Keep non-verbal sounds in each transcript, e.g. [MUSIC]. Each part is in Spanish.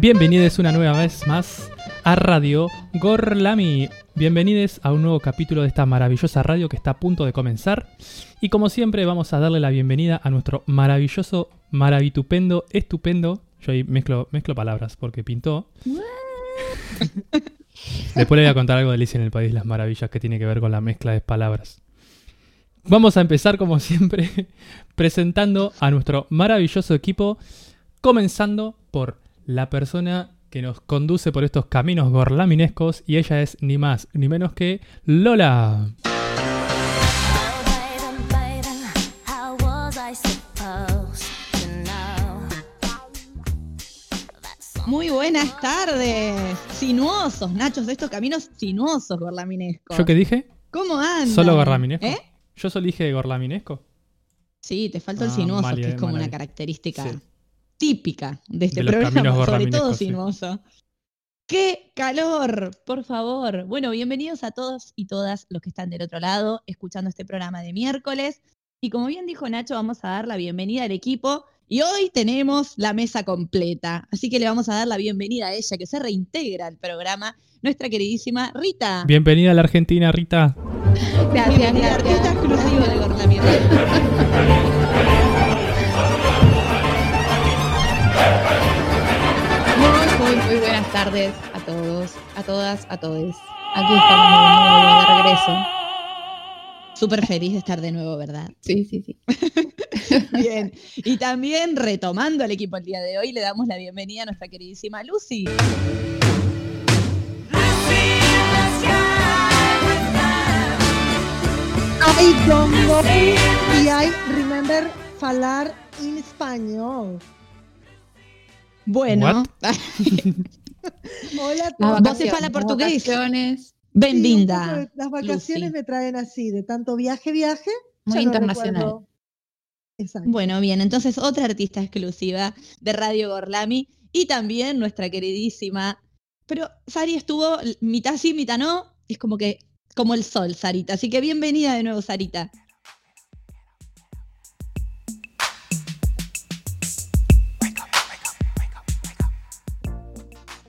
Bienvenidos una nueva vez más a Radio Gorlami. Bienvenidos a un nuevo capítulo de esta maravillosa radio que está a punto de comenzar. Y como siempre vamos a darle la bienvenida a nuestro maravilloso, maravitupendo, estupendo. Yo ahí mezclo, mezclo palabras porque pintó. [LAUGHS] Después le voy a contar algo de Alicia en el País de las Maravillas que tiene que ver con la mezcla de palabras. Vamos a empezar como siempre [LAUGHS] presentando a nuestro maravilloso equipo, comenzando por la persona que nos conduce por estos caminos gorlaminescos y ella es ni más ni menos que Lola. Muy buenas tardes, sinuosos, Nachos, de estos caminos sinuosos gorlaminescos. ¿Yo qué dije? ¿Cómo andan? ¿Solo gorlaminesco? ¿Eh? ¿Yo solo dije gorlaminesco? Sí, te falta el Ah, sinuoso, que es como una ahí. característica Sí. Típica de este De programa, sobre todo sí. ¡Qué calor! Por favor. Bueno, bienvenidos a todos y todas los que están del otro lado, escuchando este programa de miércoles. Y como bien dijo Nacho, vamos a dar la bienvenida al equipo. Y hoy tenemos la mesa completa. Así que le vamos a dar la bienvenida a ella, que se reintegra al programa, nuestra queridísima Rita. Bienvenida a la Argentina, Rita. Gracias. Rita exclusivo de [LAUGHS] tardes a todos, a todas, a todos. Aquí estamos de nuevo de regreso. Súper feliz de estar de nuevo, ¿verdad? Sí, sí, sí. [LAUGHS] Bien. Y también retomando al equipo el día de hoy, le damos la bienvenida a nuestra queridísima Lucy. I don't know y I remember falar in español. Bueno, [LAUGHS] [LAUGHS] Hola a Las todos. Vos vacaciones, se fala portugués. vacaciones, Sí, Benvinda. poco de- Las vacaciones Lucy. me traen así, de tanto viaje, viaje. muy no internacional. Exacto. Bueno, bien, entonces otra artista exclusiva de Radio Gorlami y también nuestra queridísima. Pero Sari estuvo mitad sí, mitad no. Es como que, como el sol, Sarita. Así que bienvenida de nuevo, Sarita.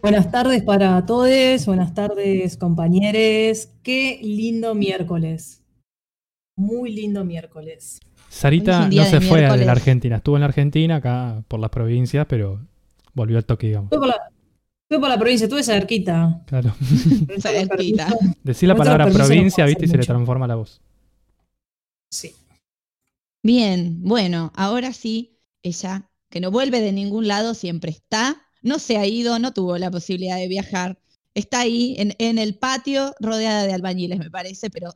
Buenas tardes para todos, buenas tardes compañeros. Qué lindo miércoles. Muy lindo miércoles. Sarita no de se fue de miércoles. la Argentina. Estuvo en la Argentina, acá por las provincias, pero volvió al toque, digamos. Fui por la, fui por la provincia, estuve cerquita. Claro. Cerquita. Decir la palabra provincia no viste, y se le transforma la voz. Sí. Bien, bueno, ahora sí, ella, que no vuelve de ningún lado, siempre está, no se ha ido, no tuvo la posibilidad de viajar, está ahí en, en el patio rodeada de albañiles, me parece, pero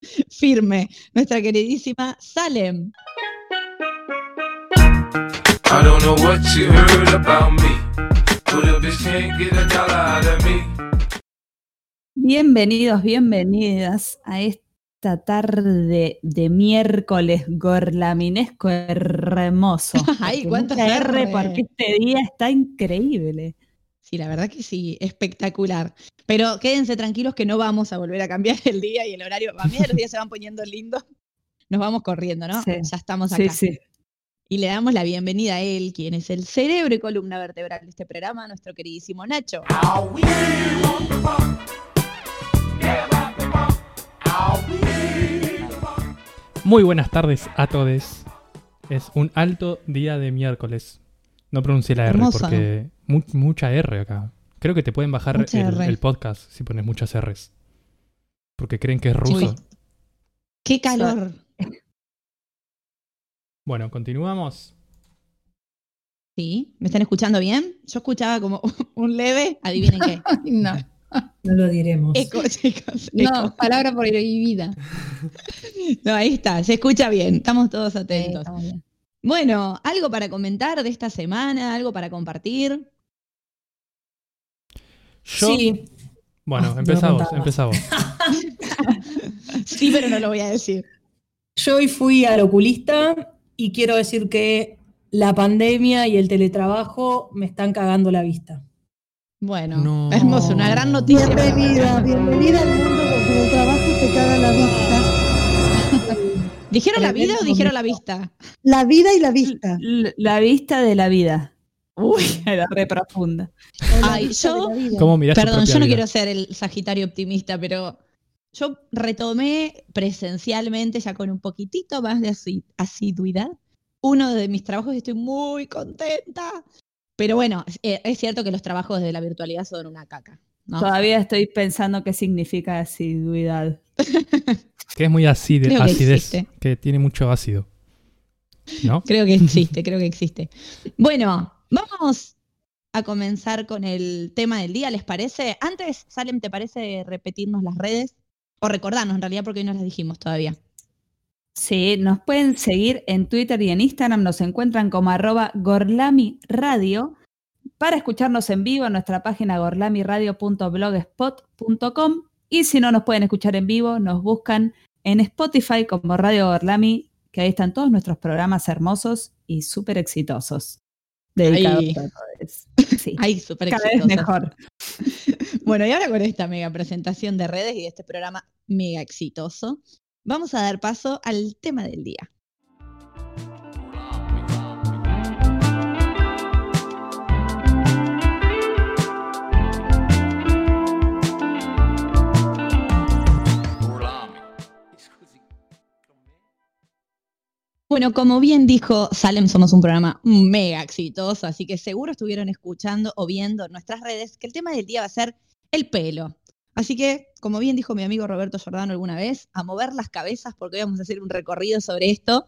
[LAUGHS] firme, nuestra queridísima Salem. I don't know what you heard about me, but a bitch can't get a dollar out of me. Bienvenidos, bienvenidas a esta tarde de miércoles gorlaminesco hermoso. [LAUGHS] Ay, mucha R R. porque este día está increíble. Sí, la verdad que sí, espectacular. Pero quédense tranquilos que no vamos a volver a cambiar el día y el horario. A que los días se van poniendo lindos, nos vamos corriendo, ¿no? Sí, Ya estamos acá. Sí, sí. Y le damos la bienvenida a él, quien es el cerebro y columna vertebral de este programa, nuestro queridísimo Nacho. Muy buenas tardes a todos. Es un alto día de miércoles. No pronuncié la R porque mu- mucha R acá. Creo que te pueden bajar Mucha el, R. el podcast si pones muchas R's. Porque creen que es ruso. Uy. ¡Qué calor! Bueno, continuamos. ¿Sí? ¿Me están escuchando bien? Yo escuchaba como [LAUGHS] un leve, adivinen qué. [LAUGHS] No, No lo diremos. Eco, chicos. no, palabra prohibida. [LAUGHS] No, ahí está, se escucha bien, estamos todos atentos. Bueno, algo para comentar de esta semana, algo para compartir. Yo, Sí, Bueno, Ah, no empezamos, contaba. empezamos. [LAUGHS] Sí, pero no lo voy a decir. yo hoy fui al oculista y quiero decir que la pandemia y el teletrabajo me están cagando la vista. Bueno, No. hermoso, una gran noticia. Bienvenida, bienvenida al mundo donde el trabajo te caga la vista. ¿Dijeron la vida o dijeron la vista? La vida y la vista. L- La vista de la vida. Uy, [LAUGHS] era re profunda. Ay, yo-. ¿Cómo Perdón, yo no vida? quiero ser el Sagitario optimista, pero yo retomé presencialmente, ya con un poquitito más de asi- asiduidad, uno de mis trabajos y estoy muy contenta. Pero bueno, es, eh, es cierto que los trabajos de la virtualidad son una caca. ¿no? Todavía estoy pensando qué significa asiduidad. [LAUGHS] Que es muy que acidez, que tiene mucho ácido. ¿No? Creo que existe, creo que existe. Bueno, vamos a comenzar con el tema del día, ¿les parece? Antes, Salem, ¿te parece repetirnos las redes? O recordarnos, en realidad, porque hoy no las dijimos todavía. Sí, nos pueden seguir en Twitter y en Instagram, nos encuentran como arroba Gorlami Radio. Para escucharnos en vivo en nuestra página gorlamiradio.blogspot.com y si no nos pueden escuchar en vivo, nos buscan en Spotify como Radio Gorlami, que ahí están todos nuestros programas hermosos y súper exitosos. Dedicados Ahí. a. Sí, Ay, súper exitosa. mejor. [LAUGHS] Bueno, y ahora con esta mega presentación de redes y de este programa mega exitoso, vamos a dar paso al tema del día. Bueno, como bien dijo Salem, somos un programa mega exitoso, así que seguro estuvieron escuchando o viendo en nuestras redes que el tema del día va a ser el pelo. Así que, como bien dijo mi amigo Roberto Giordano alguna vez, a mover las cabezas porque vamos a hacer un recorrido sobre esto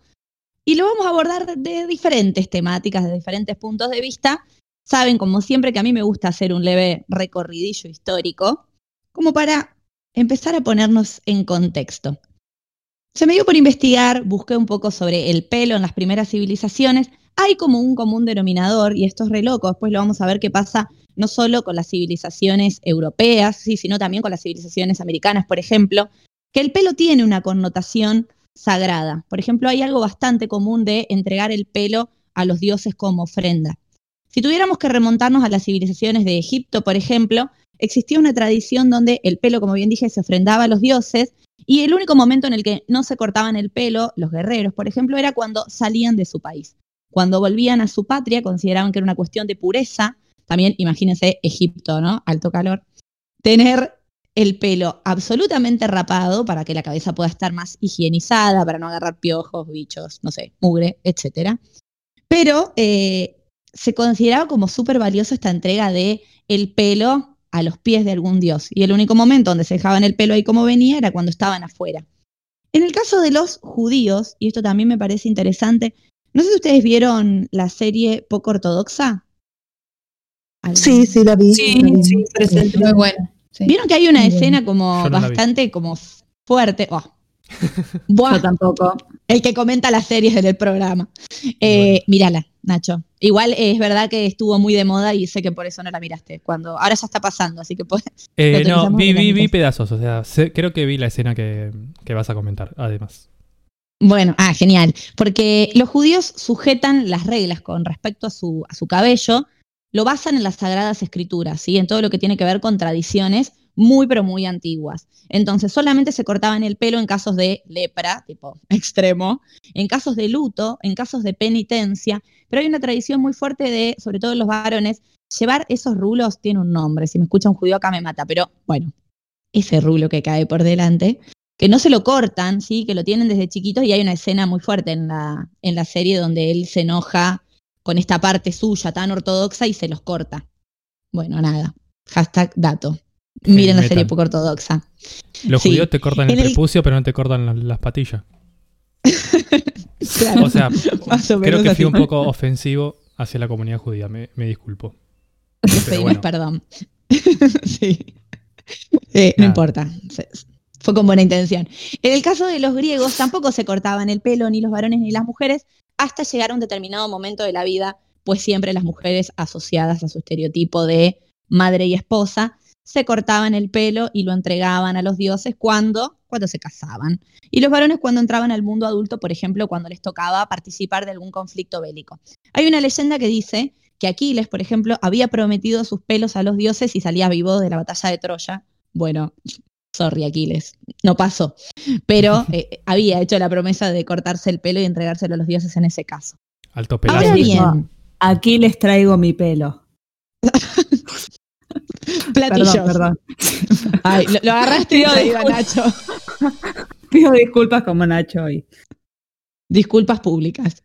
y lo vamos a abordar de diferentes temáticas, de diferentes puntos de vista. Saben, como siempre, que a mí me gusta hacer un leve recorridillo histórico, como para empezar a ponernos en contexto. Se me dio por investigar, busqué un poco sobre el pelo en las primeras civilizaciones. Hay como un común denominador, y esto es re loco, después lo vamos a ver qué pasa no solo con las civilizaciones europeas, sí, sino también con las civilizaciones americanas, por ejemplo, que el pelo tiene una connotación sagrada. Por ejemplo, hay algo bastante común de entregar el pelo a los dioses como ofrenda. Si tuviéramos que remontarnos a las civilizaciones de Egipto, por ejemplo, existía una tradición donde el pelo, como bien dije, se ofrendaba a los dioses y el único momento en el que no se cortaban el pelo, los guerreros, por ejemplo, era cuando salían de su país. Cuando volvían a su patria, consideraban que era una cuestión de pureza. También, imagínense, Egipto, ¿no? Alto calor. Tener el pelo absolutamente rapado para que la cabeza pueda estar más higienizada, para no agarrar piojos, bichos, no sé, mugre, etc. Pero eh, se consideraba como súper valioso esta entrega de el pelo a los pies de algún dios. Y el único momento donde se dejaban el pelo ahí como venía era cuando estaban afuera. En el caso de los judíos, y esto también me parece interesante, no sé si ustedes vieron la serie poco ortodoxa. Sí, sí, la vi. Sí, la vi. sí, presente. Muy bueno. sí. Vieron que hay una Muy escena como Yo no bastante como fuerte. Oh. [LAUGHS] Yo Buah, tampoco. el que comenta las series del programa. Eh, Mírala, Nacho. Igual es verdad que estuvo muy de moda y sé que por eso no la miraste. Cuando ahora ya está pasando, así que pues. [LAUGHS] Eh, no, vi, vi, vi pedazos, o sea, sé- creo que vi la escena que, que vas a comentar, además. Bueno, ah, genial. Porque los judíos sujetan las reglas con respecto a su, a su cabello, lo basan en las sagradas escrituras, ¿sí? en todo lo que tiene que ver con tradiciones muy, pero muy antiguas. Entonces, solamente se cortaban el pelo en casos de lepra, tipo [LAUGHS] extremo, en casos de luto, en casos de penitencia, pero hay una tradición muy fuerte de, sobre todo los varones, llevar esos rulos, tiene un nombre, si me escucha un judío acá me mata, pero bueno, ese rulo que cae por delante, que no se lo cortan, ¿sí? que lo tienen desde chiquitos y hay una escena muy fuerte en la, en la serie donde él se enoja con esta parte suya tan ortodoxa y se los corta. Bueno, nada. Hashtag dato. Miren la serie poco ortodoxa. Los Sí. judíos te cortan el prepucio, pero no te cortan la- las patillas. [LAUGHS] Claro. O sea, Más o creo que fui un poco ofensivo hacia la comunidad judía, me, me disculpo. [LAUGHS] Pero pedimos bueno, perdón. [LAUGHS] sí. Eh, no importa. Fue con buena intención. En el caso de los griegos, tampoco se cortaban el pelo ni los varones ni las mujeres hasta llegar a un determinado momento de la vida, pues siempre las mujeres asociadas a su estereotipo de madre y esposa se cortaban el pelo y lo entregaban a los dioses cuando, cuando se casaban. Y los varones cuando entraban al mundo adulto, por ejemplo, cuando les tocaba participar de algún conflicto bélico. Hay una leyenda que dice que Aquiles, por ejemplo, había prometido sus pelos a los dioses y salía vivo de la batalla de Troya. Bueno, sorry Aquiles, no pasó. Pero [LAUGHS] eh, había hecho la promesa de cortarse el pelo y entregárselo a los dioses en ese caso. alto pelazo. Ahora bien, Aquí les traigo mi pelo. [LAUGHS] Platillos. Perdón, perdón. Ay, lo, lo agarraste y iba, disculpas. Nacho. [LAUGHS] Pido disculpas como Nacho hoy. Disculpas públicas.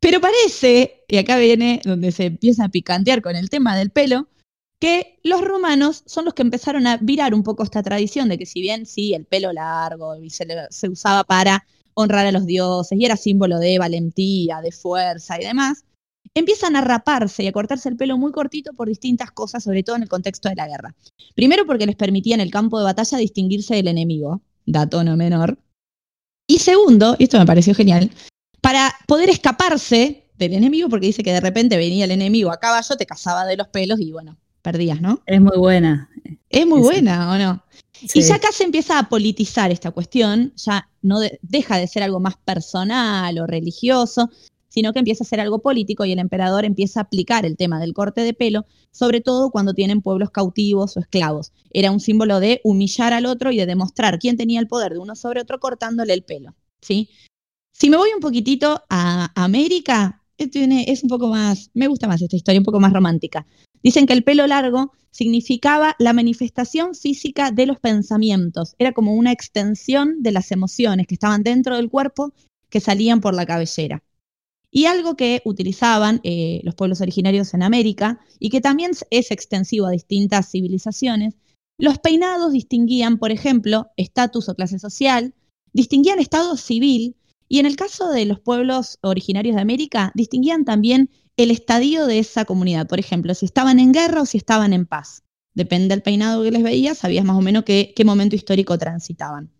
Pero parece, y acá viene donde se empieza a picantear con el tema del pelo, que los romanos son los que empezaron a virar un poco esta tradición de que si bien sí, el pelo largo y se, se usaba para honrar a los dioses y era símbolo de valentía, de fuerza y demás, empiezan a raparse y a cortarse el pelo muy cortito por distintas cosas, sobre todo en el contexto de la guerra. Primero porque les permitía en el campo de batalla distinguirse del enemigo, dato no menor. Y segundo, y esto me pareció genial, para poder escaparse del enemigo, porque dice que de repente venía el enemigo a caballo, te cazaba de los pelos y bueno, perdías, ¿no? Es muy buena. Es muy buena, ¿o no? Sí. Y ya acá se empieza a politizar esta cuestión, ya no de- deja de ser algo más personal o religioso, sino que empieza a ser algo político y el emperador empieza a aplicar el tema del corte de pelo, sobre todo cuando tienen pueblos cautivos o esclavos. Era un símbolo de humillar al otro y de demostrar quién tenía el poder de uno sobre otro cortándole el pelo, ¿sí? Si me voy un poquitito a América, eh, es un poco más, me gusta más esta historia, un poco más romántica. Dicen que el pelo largo significaba la manifestación física de los pensamientos. Era como una extensión de las emociones que estaban dentro del cuerpo que salían por la cabellera. Y algo que utilizaban eh, los pueblos originarios en América y que también es extensivo a distintas civilizaciones, los peinados distinguían, por ejemplo, estatus o clase social, distinguían estado civil y en el caso de los pueblos originarios de América, distinguían también el estadio de esa comunidad. Por ejemplo, si estaban en guerra o si estaban en paz. Depende del peinado que les veías, sabías más o menos qué, qué momento histórico transitaban.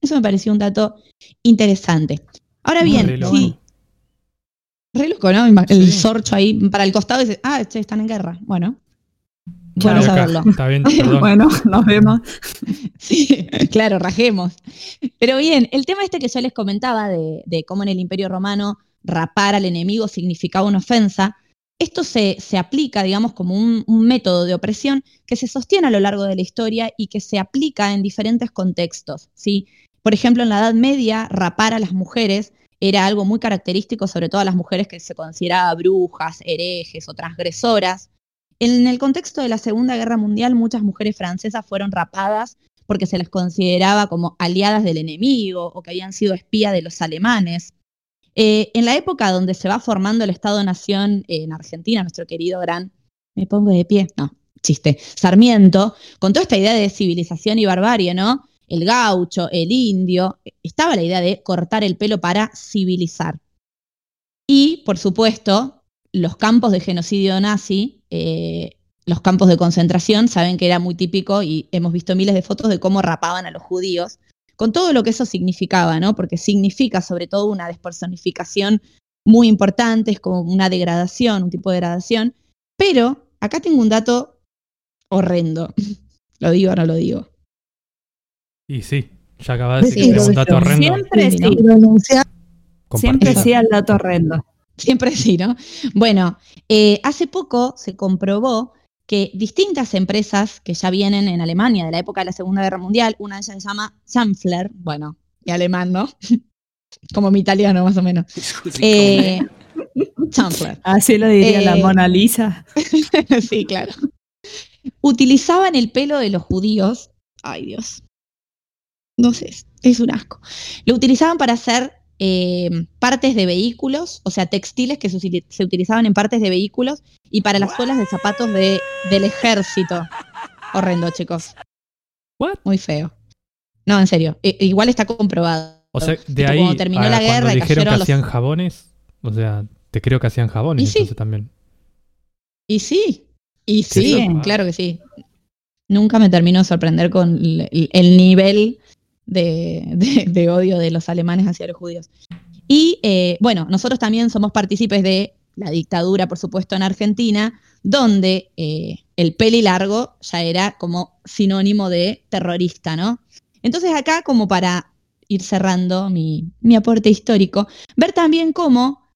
Eso me pareció un dato interesante. Ahora Muy bien, sí. Re loco, ¿no? El Sí. sorcho ahí para el costado y dice, ah, che, están en guerra. Bueno, bueno acá. saberlo. Está bien. [LAUGHS] Bueno, nos vemos. [LAUGHS] Sí, claro, rajemos. Pero bien, el tema este que yo les comentaba de, de cómo en el Imperio Romano rapar al enemigo significaba una ofensa, esto se, se aplica, digamos, como un, un método de opresión que se sostiene a lo largo de la historia y que se aplica en diferentes contextos. ¿sí? Por ejemplo, en la Edad Media, rapar a las mujeres era algo muy característico, sobre todo a las mujeres que se consideraba brujas, herejes o transgresoras. En el contexto de la Segunda Guerra Mundial, muchas mujeres francesas fueron rapadas porque se las consideraba como aliadas del enemigo o que habían sido espía de los alemanes. Eh, en la época donde se va formando el Estado-Nación en Argentina, nuestro querido gran, me pongo de pie, no, chiste, Sarmiento, con toda esta idea de civilización y barbarie, ¿no? El gaucho, el indio, estaba la idea de cortar el pelo para civilizar. Y, por supuesto, los campos de genocidio nazi, eh, los campos de concentración, saben que era muy típico y hemos visto miles de fotos de cómo rapaban a los judíos, con todo lo que eso significaba, ¿no? Porque significa sobre todo una despersonificación muy importante, es como una degradación, un tipo de degradación. Pero acá tengo un dato horrendo. [LAUGHS] ¿Lo digo o no lo digo? Y sí, ya acabas de decir Sí, que era un dato horrendo. Siempre Sí. ¿no? Siempre sí al dato horrendo. Siempre sí, ¿no? Bueno, eh, hace poco se comprobó que distintas empresas que ya vienen en Alemania de la época de la Segunda Guerra Mundial, una de ellas se llama Schanfler, bueno, mi alemán, ¿no? [LAUGHS] Como mi italiano, más o menos. Eh, Schanfler. Así lo diría la Eh, Mona Lisa. [LAUGHS] sí, claro. Utilizaban el pelo de los judíos. Ay, Dios. No sé, es un asco. Lo utilizaban para hacer eh, partes de vehículos, o sea, textiles que se, util- se utilizaban en partes de vehículos y para las suelas de zapatos de, del ejército. Horrendo, chicos. What? Muy feo. No, en serio. igual está comprobado. O sea, de ahí cuando terminó a la cuando guerra y dijeron que los- hacían jabones, o sea, te creo que hacían jabones Y sí. entonces también. Y sí, y sí, claro que sí. Nunca me terminó de sorprender con el, el nivel de, odio de los alemanes hacia los judíos. Y eh, bueno, nosotros también somos partícipes de la dictadura, por supuesto, en Argentina, donde eh, el peli largo ya era como sinónimo de terrorista, ¿no? Entonces acá, como para ir cerrando mi, mi aporte histórico, ver también cómo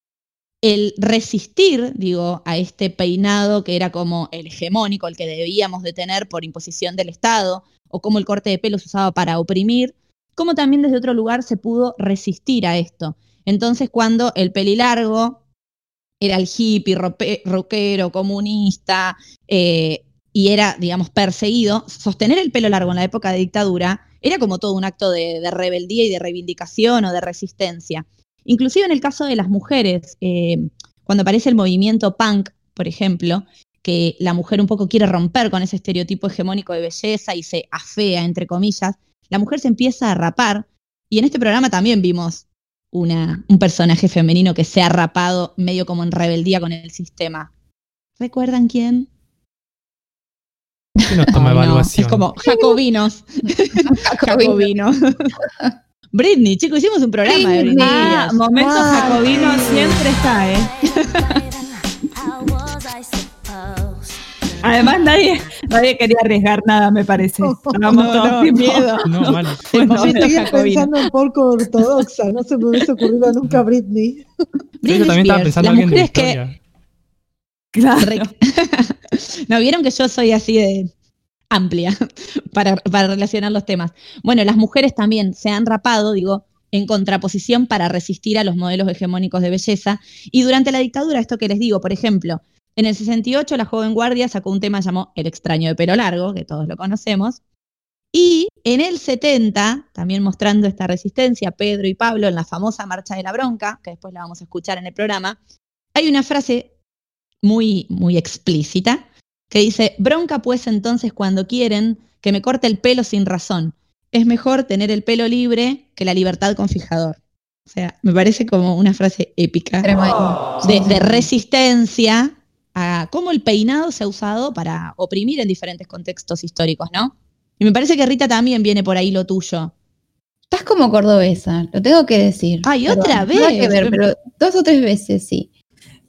el resistir, digo, a este peinado que era como el hegemónico, el que debíamos de tener por imposición del Estado, o cómo el corte de pelo se usaba para oprimir, cómo también desde otro lugar se pudo resistir a esto. Entonces, cuando el pelilargo era el hippie, rockero, comunista, eh, y era, digamos, perseguido, sostener el pelo largo en la época de dictadura era como todo un acto de, de rebeldía y de reivindicación o de resistencia. Inclusive en el caso de las mujeres, eh, cuando aparece el movimiento punk, por ejemplo, que la mujer un poco quiere romper con ese estereotipo hegemónico de belleza y se afea, entre comillas, la mujer se empieza a rapar. Y en este programa también vimos una, un personaje femenino que se ha rapado medio como en rebeldía con el sistema. ¿Recuerdan quién? ¿Quién nos toma no, evaluación? Es como jacobinos. [LAUGHS] jacobinos. Britney, chicos, hicimos un programa de Britney. Ah, Spears. momento Ah, jacobino sí. siempre está, ¿eh? [LAUGHS] [LAUGHS] Además, nadie, nadie quería arriesgar nada, me parece. Estábamos No, todos no, miedo. No, mal. [LAUGHS] Bueno, Seguía pensando un poco ortodoxa, no se me hubiese ocurrido nunca Britney. Sí, yo Britney también estaba pensando alguien de que historia. Claro. Re- [LAUGHS] no, vieron que yo soy así de amplia [LAUGHS] para, para relacionar los temas. Bueno, las mujeres también se han rapado, digo, en contraposición para resistir a los modelos hegemónicos de belleza. Y durante la dictadura, esto que les digo, por ejemplo, en el 68 la joven guardia sacó un tema llamado El extraño de pelo largo, que todos lo conocemos. Y en el 70, también mostrando esta resistencia, Pedro y Pablo en la famosa Marcha de la Bronca, que después la vamos a escuchar en el programa, hay una frase muy, muy explícita que dice, bronca pues entonces cuando quieren que me corte el pelo sin razón. Es mejor tener el pelo libre que la libertad con fijador. O sea, me parece como una frase épica de, de resistencia a cómo el peinado se ha usado para oprimir en diferentes contextos históricos, ¿no? Y me parece que Rita también viene por ahí lo tuyo. Estás como cordobesa, lo tengo que decir. Ay, Perdón, otra nada que vez. ver, pero dos o tres veces sí.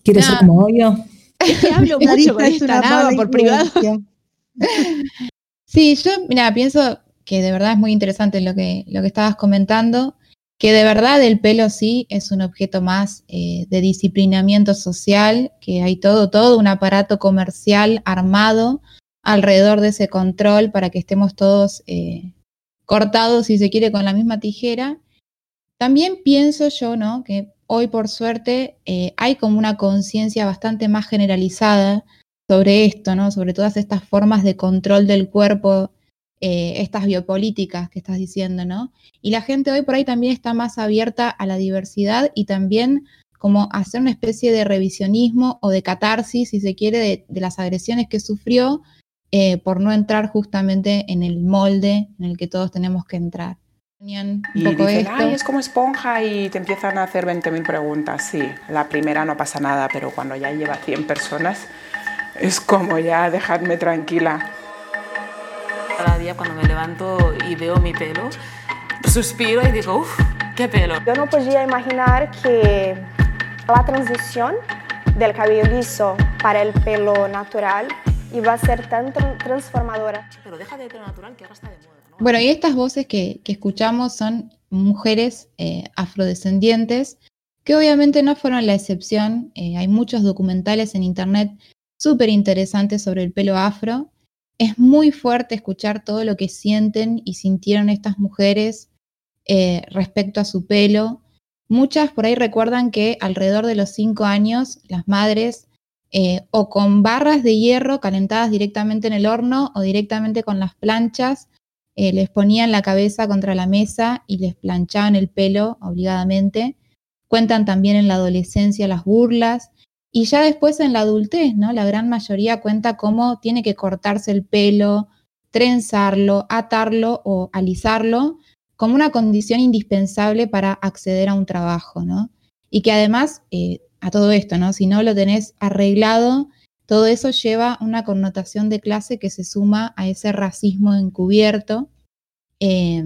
¿Quieres ser Ah. como obvio? Es que hablo mucho con es esta mala por privado. [LAUGHS] Sí, yo, mira, pienso que de verdad es muy interesante lo que, lo que estabas comentando, que de verdad el pelo sí es un objeto más eh, de disciplinamiento social, que hay todo, todo un aparato comercial armado alrededor de ese control para que estemos todos eh, cortados, si se quiere, con la misma tijera. También pienso yo, ¿no? Que hoy, por suerte, eh, hay como una conciencia bastante más generalizada sobre esto, ¿no? Sobre todas estas formas de control del cuerpo, eh, estas biopolíticas que estás diciendo, ¿no? Y la gente hoy por ahí también está más abierta a la diversidad y también como hacer una especie de revisionismo o de catarsis, si se quiere, de, de las agresiones que sufrió eh, por no entrar justamente en el molde en el que todos tenemos que entrar. Un Y poco dicen, esto. ay, es como esponja y te empiezan a hacer 20.000 preguntas. Sí, la primera no pasa nada, pero cuando ya lleva 100 personas, es como ya dejarme tranquila. Cada día cuando me levanto y veo mi pelo, suspiro y digo, uff, qué pelo. Yo no podía imaginar que la transición del cabello liso para el pelo natural iba a ser tan tran- transformadora. Pero deja de pelo natural que ahora está de moda. ¿no? Bueno, y estas voces que, que escuchamos son mujeres eh, afrodescendientes, que obviamente no fueron la excepción. Eh, hay muchos documentales en internet súper interesantes sobre el pelo afro. Es muy fuerte escuchar todo lo que sienten y sintieron estas mujeres eh, respecto a su pelo. Muchas por ahí recuerdan que alrededor de los cinco años las madres eh, o con barras de hierro calentadas directamente en el horno o directamente con las planchas eh, les ponían la cabeza contra la mesa y les planchaban el pelo obligadamente. Cuentan también en la adolescencia las burlas y ya después en la adultez, ¿no? La gran mayoría cuenta cómo tiene que cortarse el pelo, trenzarlo, atarlo o alisarlo como una condición indispensable para acceder a un trabajo, ¿no? Y que además, eh, a todo esto, ¿no? Si no lo tenés arreglado, todo eso lleva una connotación de clase que se suma a ese racismo encubierto. Eh,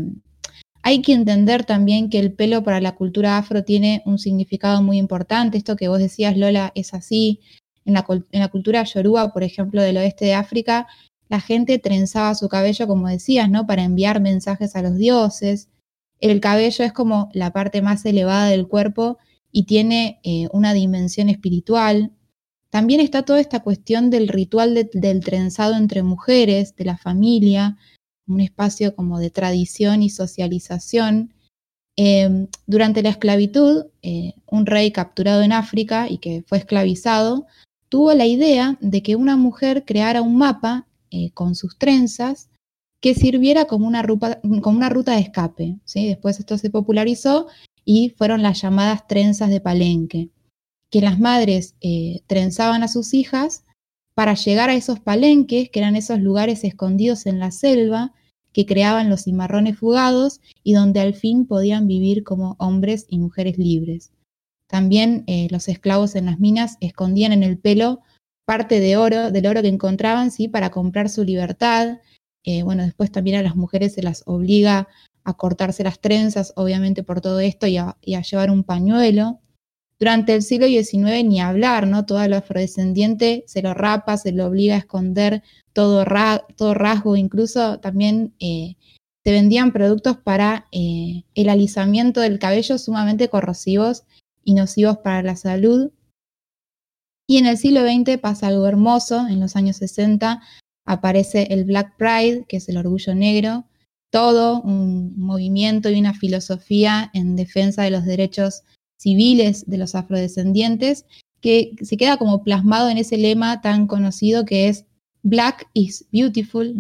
hay que entender también que el pelo para la cultura afro tiene un significado muy importante. Esto que vos decías, Lola, es así. En la, cultura yoruba, por ejemplo, del oeste de África, la gente trenzaba su cabello, como decías, ¿no? Para enviar mensajes a los dioses. El cabello es como la parte más elevada del cuerpo y tiene eh, una dimensión espiritual. También está toda esta cuestión del ritual de- del trenzado entre mujeres, de la familia, un espacio como de tradición y socialización. Eh, durante la esclavitud, eh, un rey capturado en África y que fue esclavizado, tuvo la idea de que una mujer creara un mapa eh, con sus trenzas que sirviera como una ruta, como una ruta de escape. ¿sí? Después esto se popularizó y fueron las llamadas trenzas de palenque, que las madres eh, trenzaban a sus hijas para llegar a esos palenques, que eran esos lugares escondidos en la selva, que creaban los cimarrones fugados y donde al fin podían vivir como hombres y mujeres libres. También eh, los esclavos en las minas escondían en el pelo parte de oro, del oro que encontraban, ¿sí? para comprar su libertad. Eh, bueno, después también a las mujeres se las obliga a cortarse las trenzas, obviamente por todo esto, y a, y a llevar un pañuelo. Durante el siglo XIX ni hablar, ¿no? Todo lo afrodescendiente se lo rapa, se lo obliga a esconder todo, ra todo rasgo, incluso también eh, se vendían productos para eh, el alisamiento del cabello sumamente corrosivos y nocivos para la salud. Y en el siglo XX pasa algo hermoso, en los años 60 aparece el Black Pride, que es el orgullo negro, todo un movimiento y una filosofía en defensa de los derechos civiles de los afrodescendientes, que se queda como plasmado en ese lema tan conocido que es Black is beautiful.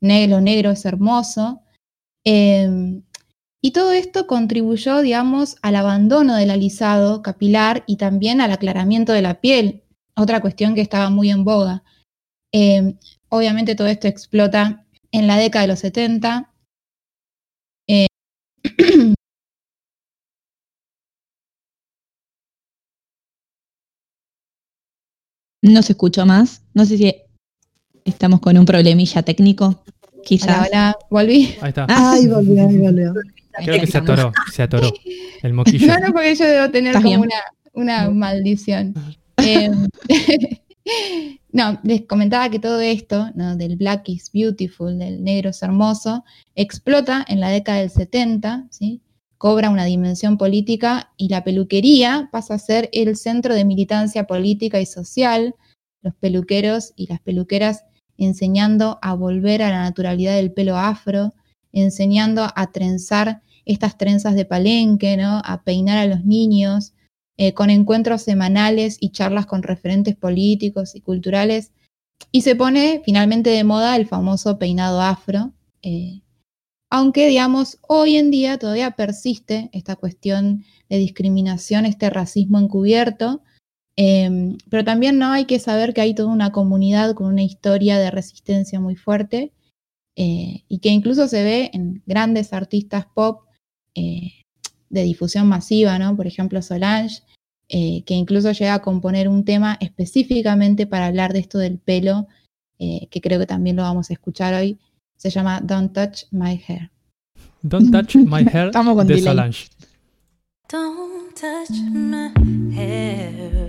Negro, negro es hermoso. Eh, y todo esto contribuyó, digamos, al abandono del alisado capilar y también al aclaramiento de la piel, otra cuestión que estaba muy en boga. Eh, obviamente todo esto explota en la década de los 70. Eh, [CLEARS THROAT] No se escuchó más. No sé si estamos con un problemilla técnico. Quizás. Hola, hola, volví. Ahí está. Ah, Ay, volvió, ay, volvió. Creo que se atoró, se atoró. El moquillo. No, no, porque yo debo tener ¿Estás como una maldición. [LAUGHS] Eh, [LAUGHS] no, les comentaba que todo esto, ¿no? del Black is Beautiful, del negro es hermoso, explota en la década del 70, ¿sí? Cobra una dimensión política y la peluquería pasa a ser el centro de militancia política y social, los peluqueros y las peluqueras enseñando a volver a la naturalidad del pelo afro, enseñando a trenzar estas trenzas de palenque, ¿no? a peinar a los niños, eh, con encuentros semanales y charlas con referentes políticos y culturales. Y se pone finalmente de moda el famoso peinado afro, eh, aunque digamos, hoy en día todavía persiste esta cuestión de discriminación, este racismo encubierto, eh, pero también no hay que saber que hay toda una comunidad con una historia de resistencia muy fuerte eh, y que incluso se ve en grandes artistas pop eh, de difusión masiva, ¿no? Por ejemplo, Solange, eh, que incluso llega a componer un tema específicamente para hablar de esto del pelo, que creo que también lo vamos a escuchar hoy. Se llama Don't Touch My Hair. Don't touch my [LAUGHS] hair Estamos con de delay. Solange. Don't touch my hair.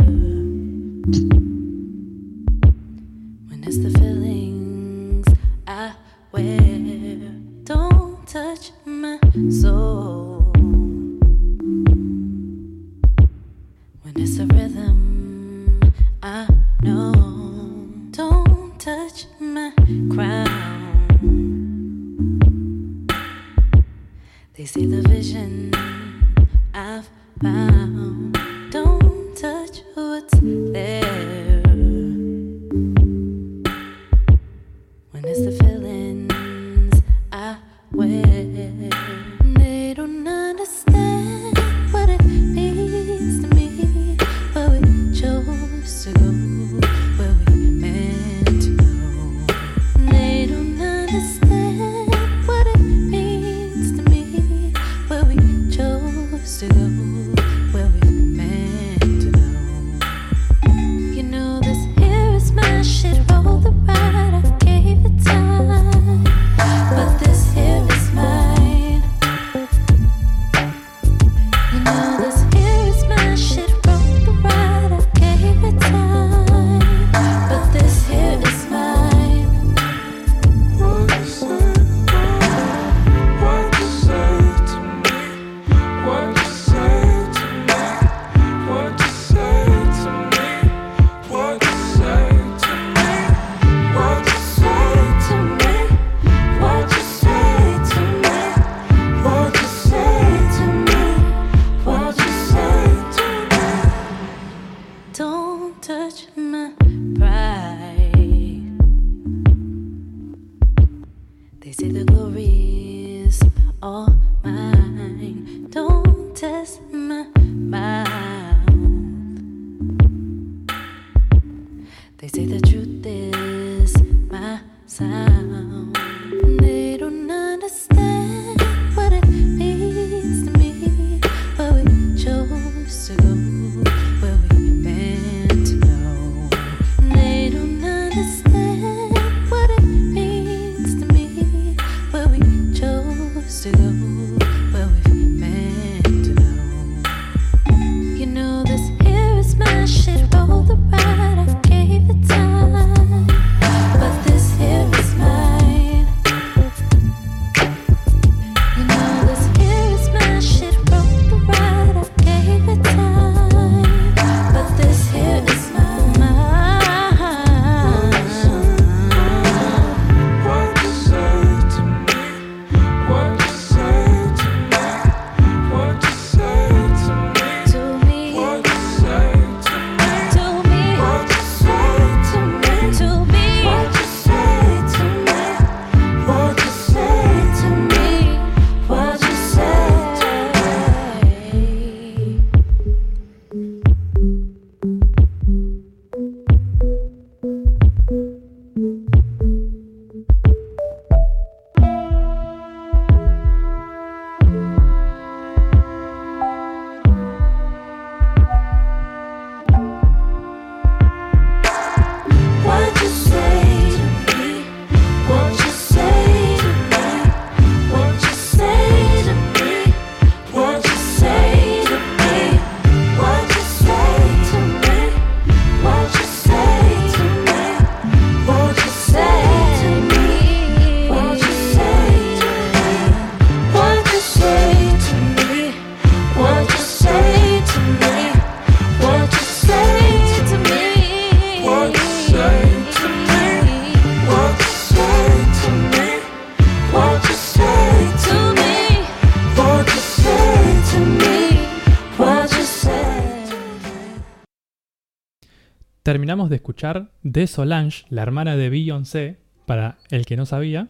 Terminamos de escuchar de Solange, la hermana de Beyoncé, para el que no sabía,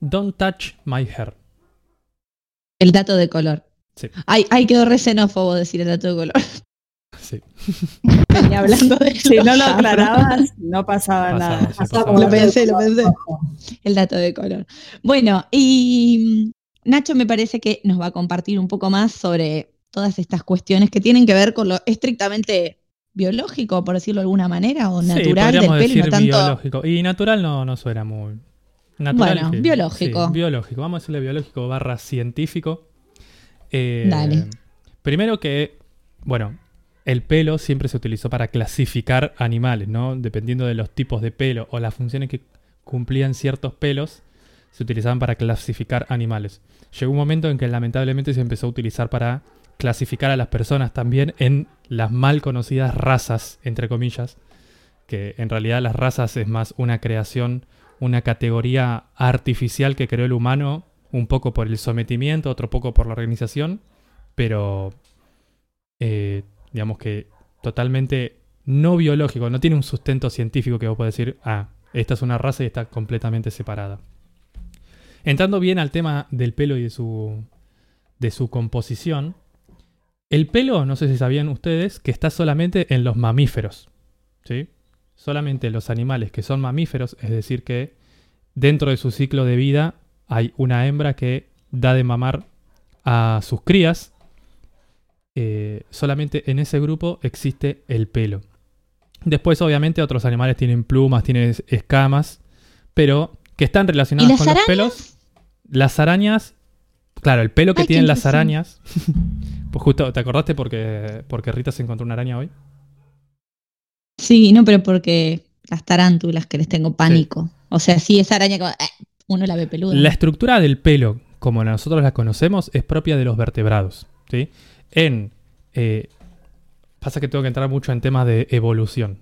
Don't Touch My Hair. El dato de color. Sí. Ay, ay, quedó re xenófobo decir el dato de color. [LAUGHS] Sí. Venía hablando de Si no lo aclarabas, no pasaba, Pasaba, nada. sí, Pasaba pasaba. Lo pensé, lo pensé. El dato de color. Bueno, y mm, Nacho me parece que nos va a compartir un poco más sobre todas estas cuestiones que tienen que ver con lo estrictamente biológico, por decirlo de alguna manera, o Sí, natural del podríamos pelo y no decir tanto. biológico. Y natural no, no suena muy. Natural Bueno, que- biológico. sí, biológico. Vamos a decirle biológico barra científico. Eh, Dale. Primero que, bueno, el pelo siempre se utilizó para clasificar animales, ¿no? Dependiendo de los tipos de pelo o las funciones que cumplían ciertos pelos, se utilizaban para clasificar animales. Llegó un momento en que lamentablemente se empezó a utilizar para clasificar a las personas también en las mal conocidas razas, entre comillas, que en realidad las razas es más una creación, una categoría artificial que creó el humano, un poco por el sometimiento, otro poco por la organización, pero eh, digamos que totalmente no biológico, no tiene un sustento científico que vos podés decir, ah, esta es una raza y está completamente separada. Entrando bien al tema del pelo y de su, de su composición, el pelo, no sé si sabían ustedes, que está solamente en los mamíferos. ¿sí? Solamente los animales que son mamíferos, es decir, que dentro de su ciclo de vida hay una hembra que da de mamar a sus crías. eh, solamente en ese grupo existe el pelo. Después, obviamente, otros animales tienen plumas, tienen es- escamas, pero que están relacionadas con arañas? los pelos. Las arañas, claro, el pelo que Ay, tienen las arañas. [LAUGHS] pues justo, ¿te acordaste porque, porque Rita se encontró una araña hoy? Sí, no, pero porque las tarántulas que les tengo pánico. O sea, sí, esa araña que eh, uno la ve peluda. La estructura del pelo, como nosotros la conocemos, es propia de los vertebrados. ¿sí? En. eh, pasa que tengo que entrar mucho en temas de evolución.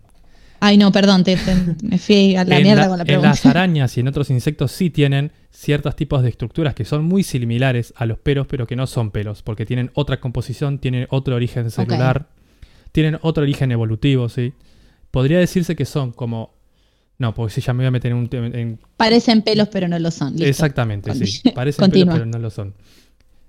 Ay, no, perdón, te, te- me fui a la en, mierda la- con la en pregunta. las arañas y en otros insectos sí tienen ciertos tipos de estructuras que son muy similares a los pelos, pero que no son pelos, porque tienen otra composición, tienen otro origen celular, tienen otro origen evolutivo, ¿sí? Podría decirse que son como... No, porque si ya me voy a meter en un tema... en- Parecen pelos, pero no lo son. Listo. Exactamente, sí. [LAUGHS] Parecen Continúa. pelos, pero no lo son.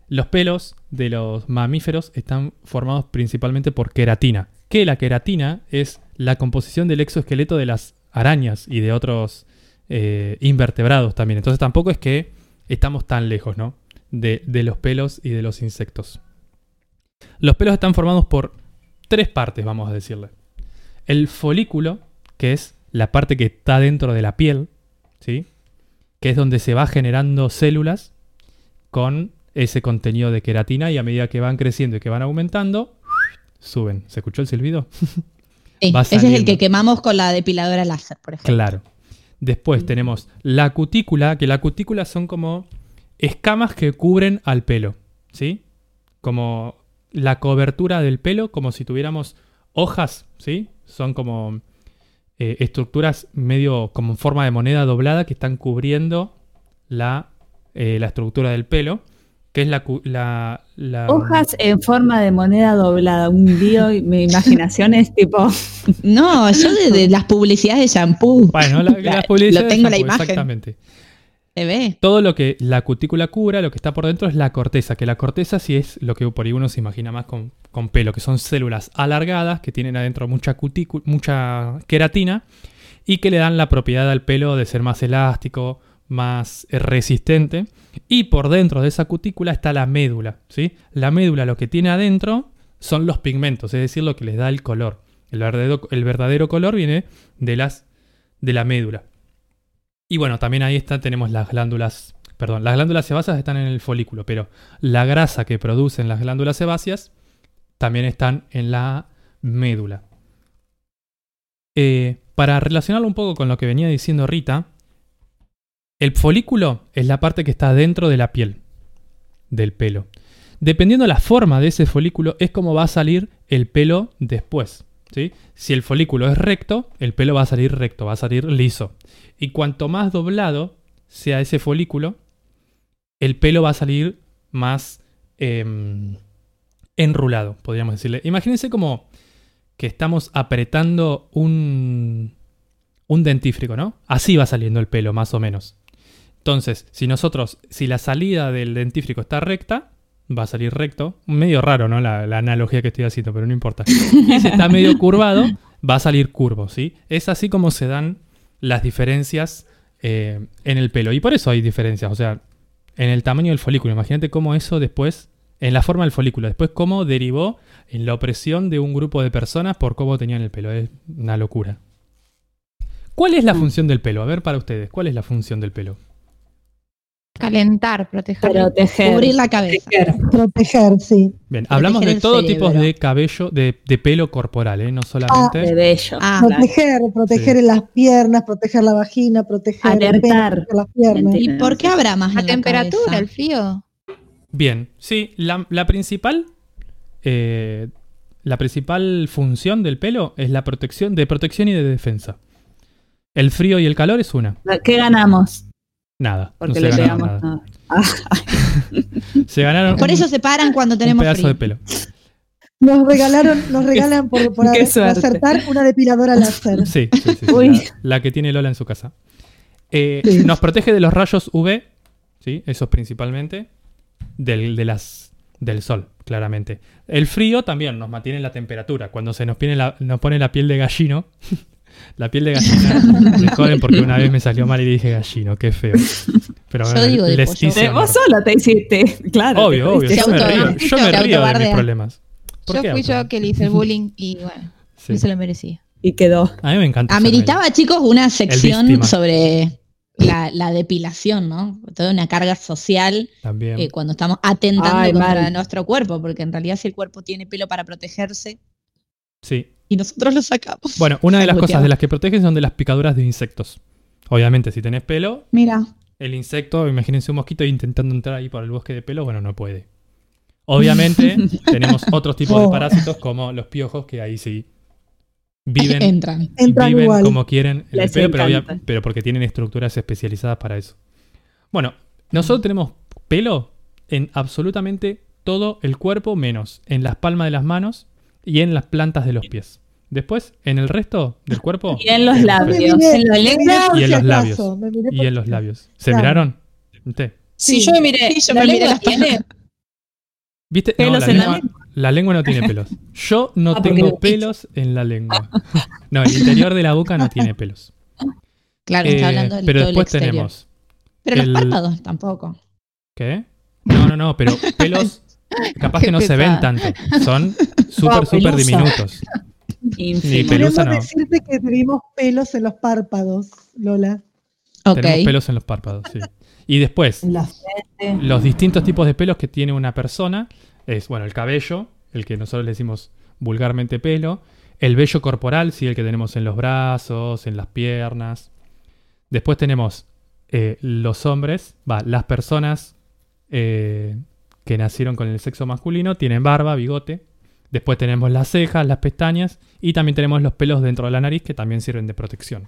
Los pelos de los mamíferos están formados principalmente por queratina. Que la queratina es la composición del exoesqueleto de las arañas y de otros eh, invertebrados también. Entonces tampoco es que estamos tan lejos, ¿no? De, de los pelos y de los insectos. Los pelos están formados por tres partes, vamos a decirle. El folículo, que es la parte que está dentro de la piel, ¿sí? Que es donde se va generando células con ese contenido de queratina y a medida que van creciendo y que van aumentando, suben. ¿Se escuchó el silbido? [LAUGHS] Sí, ese es el que quemamos con la depiladora láser, por ejemplo. Claro. Después tenemos la cutícula, que la cutícula son como escamas que cubren al pelo, ¿sí? Como la cobertura del pelo, como si tuviéramos hojas, ¿sí? Son como eh, estructuras medio como en forma de moneda doblada que están cubriendo la, eh, la estructura del pelo, que es la... la, la- Hojas en forma de moneda doblada. Un lío, y mi imaginación es [LAUGHS] tipo. No, yo de, de las publicidades de shampoo. Bueno, la, [LAUGHS] La- las publicidades lo tengo de la shampoo, imagen. Exactamente. ¿Se ve? Todo lo que la cutícula cubra, lo que está por dentro es la corteza, que la corteza sí es lo que por ahí uno se imagina más con, con pelo, que son células alargadas que tienen adentro mucha cutícula, mucha queratina y que le dan la propiedad al pelo de ser más elástico, más eh, resistente. Y por dentro de esa cutícula está la médula, ¿sí? La médula lo que tiene adentro son los pigmentos, es decir, lo que les da el color. El verdadero, color viene de las de la médula. Y bueno, también ahí está, tenemos las glándulas, perdón, las glándulas sebáceas están en el folículo, pero la grasa que producen las glándulas sebáceas también están en la médula. Eh, para relacionarlo un poco con lo que venía diciendo Rita, el folículo es la parte que está dentro de la piel, del pelo. Dependiendo la forma de ese folículo, es como va a salir el pelo después. ¿sí? Si el folículo es recto, el pelo va a salir recto, va a salir liso. Y cuanto más doblado sea ese folículo, el pelo va a salir más em, enrulado, podríamos decirle. Imagínense como que estamos apretando un, un dentífrico, ¿no? Así va saliendo el pelo, más o menos. Entonces, si nosotros, si la salida del dentífrico está recta, va a salir recto. Medio raro, ¿no? La, la analogía que estoy haciendo, pero no importa. Y [LAUGHS] si está medio curvado, va a salir curvo, ¿sí? Es así como se dan las diferencias eh, en el pelo. Y por eso hay diferencias, o sea, en el tamaño del folículo. Imagínate cómo eso después, en la forma del folículo, después cómo derivó en la opresión de un grupo de personas por cómo tenían el pelo. Es una locura. ¿Cuál es la función del pelo? A ver, para ustedes, ¿cuál es la función del pelo? Calentar, proteger. Proteger. Cubrir la cabeza. Proteger, sí. Bien, hablamos de todo tipo de cabello, de, de pelo corporal, ¿eh? No De solamente. bello. Ah, claro. Proteger, proteger Sí. en las piernas, proteger la vagina, proteger el las piernas. ¿Y por qué habrá más La en temperatura, cabeza? el frío. Bien, sí, la, la principal. eh, la principal función del pelo es la protección, de protección y de defensa. El frío y el calor es una. ¿Qué ganamos? Nada. Porque no le se ganaron pegamos. nada. Ah, Se ganaron Por un- eso se paran cuando un tenemos pedazo frío. de pelo. Nos regalaron, nos regalan por, por acertar una depiladora láser. [LAUGHS] Sí, sí, sí, sí, Uy. la, la que tiene Lola en su casa. Eh, Sí. Nos protege de los rayos UV, ¿sí? Esos principalmente. Del, de las, del sol, claramente. El frío también nos mantiene la temperatura. Cuando se nos, pone la, nos pone la piel de gallino. La piel de gallina. [LAUGHS] me joden porque una vez me salió mal y dije gallino, qué feo. Pero Yo bueno, digo de les hice te- honor. vos solo te hiciste. Claro. Obvio, obvio. fuiste. Yo me río, yo me te río de mis problemas. ¿Por Yo fui auto? yo que le hice el bullying y [LAUGHS] bueno, Sí. no se lo merecía. Y quedó. A mí me encanta. Ameritaba, chicos, una sección sobre la, la depilación, ¿no? Toda una carga social También. eh, cuando estamos atentando Ay, contra mal. nuestro cuerpo, porque en realidad si el cuerpo tiene pelo para protegerse Sí. y nosotros lo sacamos. Bueno, una de [LAUGHS] las cosas de las que protegen son de las picaduras de insectos. Obviamente, si tenés pelo, Mira, el insecto, imagínense un mosquito intentando entrar ahí por el bosque de pelo, bueno, no puede. Obviamente, [LAUGHS] tenemos otros tipos de Oh. parásitos como los piojos, que ahí sí viven, entran. Entran viven igual. como quieren en el pelo, pero, pero porque tienen estructuras especializadas para eso. Bueno, nosotros tenemos pelo en absolutamente todo el cuerpo, menos en las palmas de las manos y en las plantas de los pies. Después, en el resto del cuerpo. [LAUGHS] Y en los labios. miré- En la me miré lengua por y en los labios. Y en los labios. ¿Se Claro. miraron? ¿Usted? Si yo me miré, Sí, yo la me miré lengua las tiene. ¿Viste? No, ¿Pelos la en la lengua, la lengua no tiene pelos. Yo no Ah, tengo lo pelos en la lengua. [LAUGHS] No, el interior de la boca no tiene pelos. Claro, Eh, está hablando del pero todo después tenemos. Pero el- los párpados tampoco. ¿Qué? No, no, no, pero pelos [LAUGHS] capaz [LAUGHS] Qué que no se ven tanto. Son súper, Wow, súper diminutos. [LAUGHS] Ni Queremos pelusa no. decirte que tuvimos pelos en los párpados, Lola. Ok. Tenemos pelos en los párpados, sí. Y después, los distintos tipos de pelos que tiene una persona es, bueno, el cabello, el que nosotros le decimos vulgarmente pelo, el vello corporal, sí, el que tenemos en los brazos, en las piernas. Después tenemos eh, los hombres, va, las personas eh, que nacieron con el sexo masculino tienen barba, bigote. Después tenemos las cejas, las pestañas y también tenemos los pelos dentro de la nariz que también sirven de protección.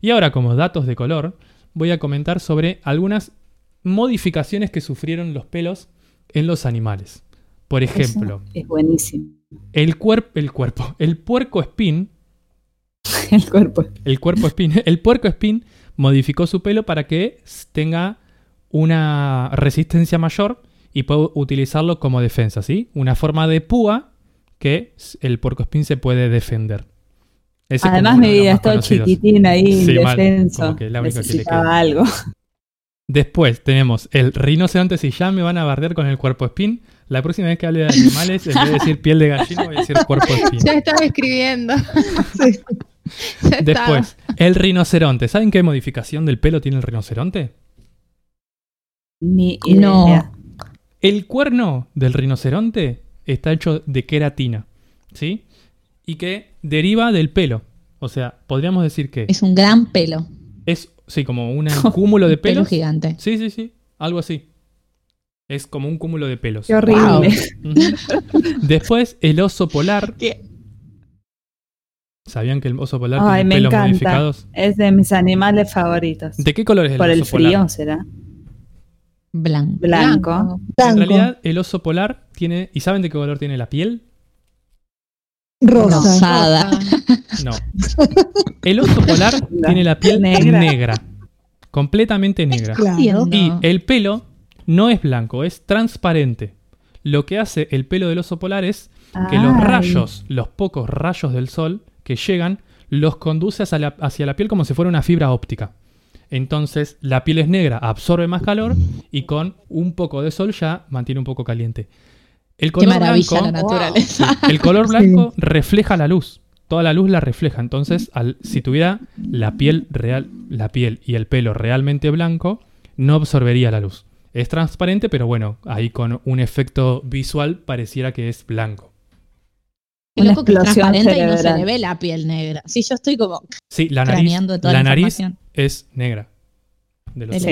Y ahora como datos de color voy a comentar sobre algunas modificaciones que sufrieron los pelos en los animales. Por ejemplo, Es buenísimo. el, cuerp- el cuerpo, el puerco espín, [LAUGHS] El cuerpo. el cuerpo espín, [LAUGHS] el puerco espín modificó su pelo para que tenga una resistencia mayor y pueda utilizarlo como defensa, ¿sí? Una forma de púa que el puerco espín se puede defender. Ese Además, mi vida es todo conocidos. chiquitín ahí, Sí, indefenso. como que la única que le Necesitaba algo. Después tenemos el rinoceronte. Si ya me van a bardear con el cuerpo espín, la próxima vez que hable de animales, en vez de decir piel de gallina, voy a decir cuerpo [LAUGHS] espín. Ya estaba escribiendo. [LAUGHS] Sí. Ya estaba. Después, el rinoceronte. ¿Saben qué modificación del pelo tiene el rinoceronte? Ni No. El cuerno del rinoceronte está hecho de queratina, ¿sí? Y que deriva del pelo. O sea, podríamos decir que Es un gran pelo. es, sí, como un [LAUGHS] cúmulo de Pelo pelos. gigante. Sí, sí, sí, algo así. Es como un cúmulo de pelos. Qué horrible. Wow. Después, el oso polar. [LAUGHS] ¿Qué? ¿Sabían que el oso polar Ay, tiene me pelos encanta. modificados? Es de mis animales favoritos. ¿De qué color es el Por oso el frío, polar? será. Blanco. Blanco. En realidad, el oso polar tiene. ¿Y saben de qué color tiene la piel? Rosa. Rosada. No. El oso polar [LAUGHS] tiene la piel Negra. negra. Completamente negra. Claro. Y el pelo no es blanco, es transparente. Lo que hace el pelo del oso polar es que los Ay. rayos, los pocos rayos del sol que llegan, los conduce hacia la, hacia la piel como si fuera una fibra óptica. Entonces la piel es negra, absorbe más calor y con un poco de sol ya mantiene un poco caliente. El Qué color maravilla blanco, la naturaleza. Sí, el color [LAUGHS] blanco refleja la luz. Toda la luz la refleja. Entonces, al- si tuviera la piel real, la piel y el pelo realmente blanco, no absorbería la luz. Es transparente, pero bueno, ahí con un efecto visual pareciera que es blanco. Una loco que es transparente y no se le ve la piel negra. Sí, yo estoy como Sí, la nariz, craneando toda la, la nariz información. es negra. De los.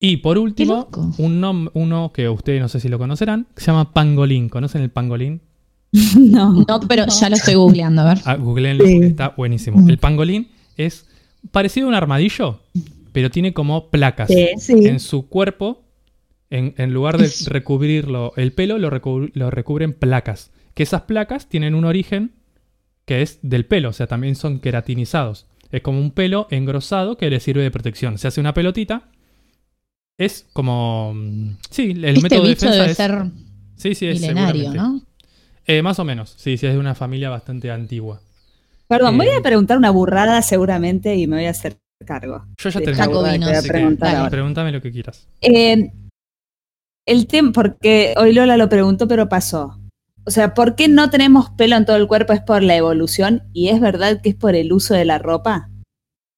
Y por último, un nom- uno que ustedes no sé si lo conocerán, que se llama pangolín. ¿Conocen el pangolín? [LAUGHS] No. No, pero ya lo estoy googleando, a ver. Ah, googleenlo Sí. porque está buenísimo. El pangolín es parecido a un armadillo, pero tiene como placas Sí. Sí. en su cuerpo. En, en lugar de Es- recubrirlo el pelo, lo, recu- lo recubren placas. Que esas placas tienen un origen que es del pelo, o sea, también son queratinizados. Es como un pelo engrosado que le sirve de protección. Se hace una pelotita. Es como. mm, Sí, el este método de defensa debe es. ser sí, sí, es milenario. ¿no? Eh, más o menos. Sí, sí, es de una familia bastante antigua. Perdón, voy Eh, a preguntar una burrada seguramente y me voy a hacer cargo. Yo ya de terminé. Jacobinos. preguntar. Pregúntame lo que quieras. Eh, el tema, porque hoy Lola lo preguntó, pero pasó. O sea, ¿por qué no tenemos pelo en todo el cuerpo? ¿Es por la evolución? ¿Y es verdad que es por el uso de la ropa?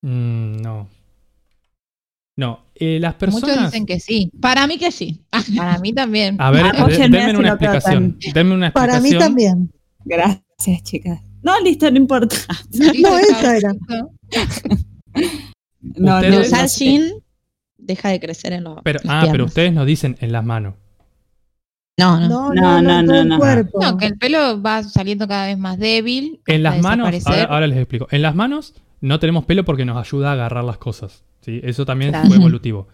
Mm, no. No, eh, las Muchos personas. dicen que sí. Para mí que sí. [LAUGHS] Para mí también. A ver, Ah, denme una no quedo explicación. Denme una Para mí también. Gracias, chicas. No, listo, no importa. [LAUGHS] No, esa era. No, no, usar no sé. jean, deja de crecer en los. Pero, ah, pero ustedes nos dicen en las manos. No, no. No, No, no, no, no, cuerpo. Que el pelo va saliendo cada vez más débil. En las manos, ahora les explico. En las manos no tenemos pelo porque nos ayuda a agarrar las cosas. ¿sí? Eso también Claro. fue evolutivo.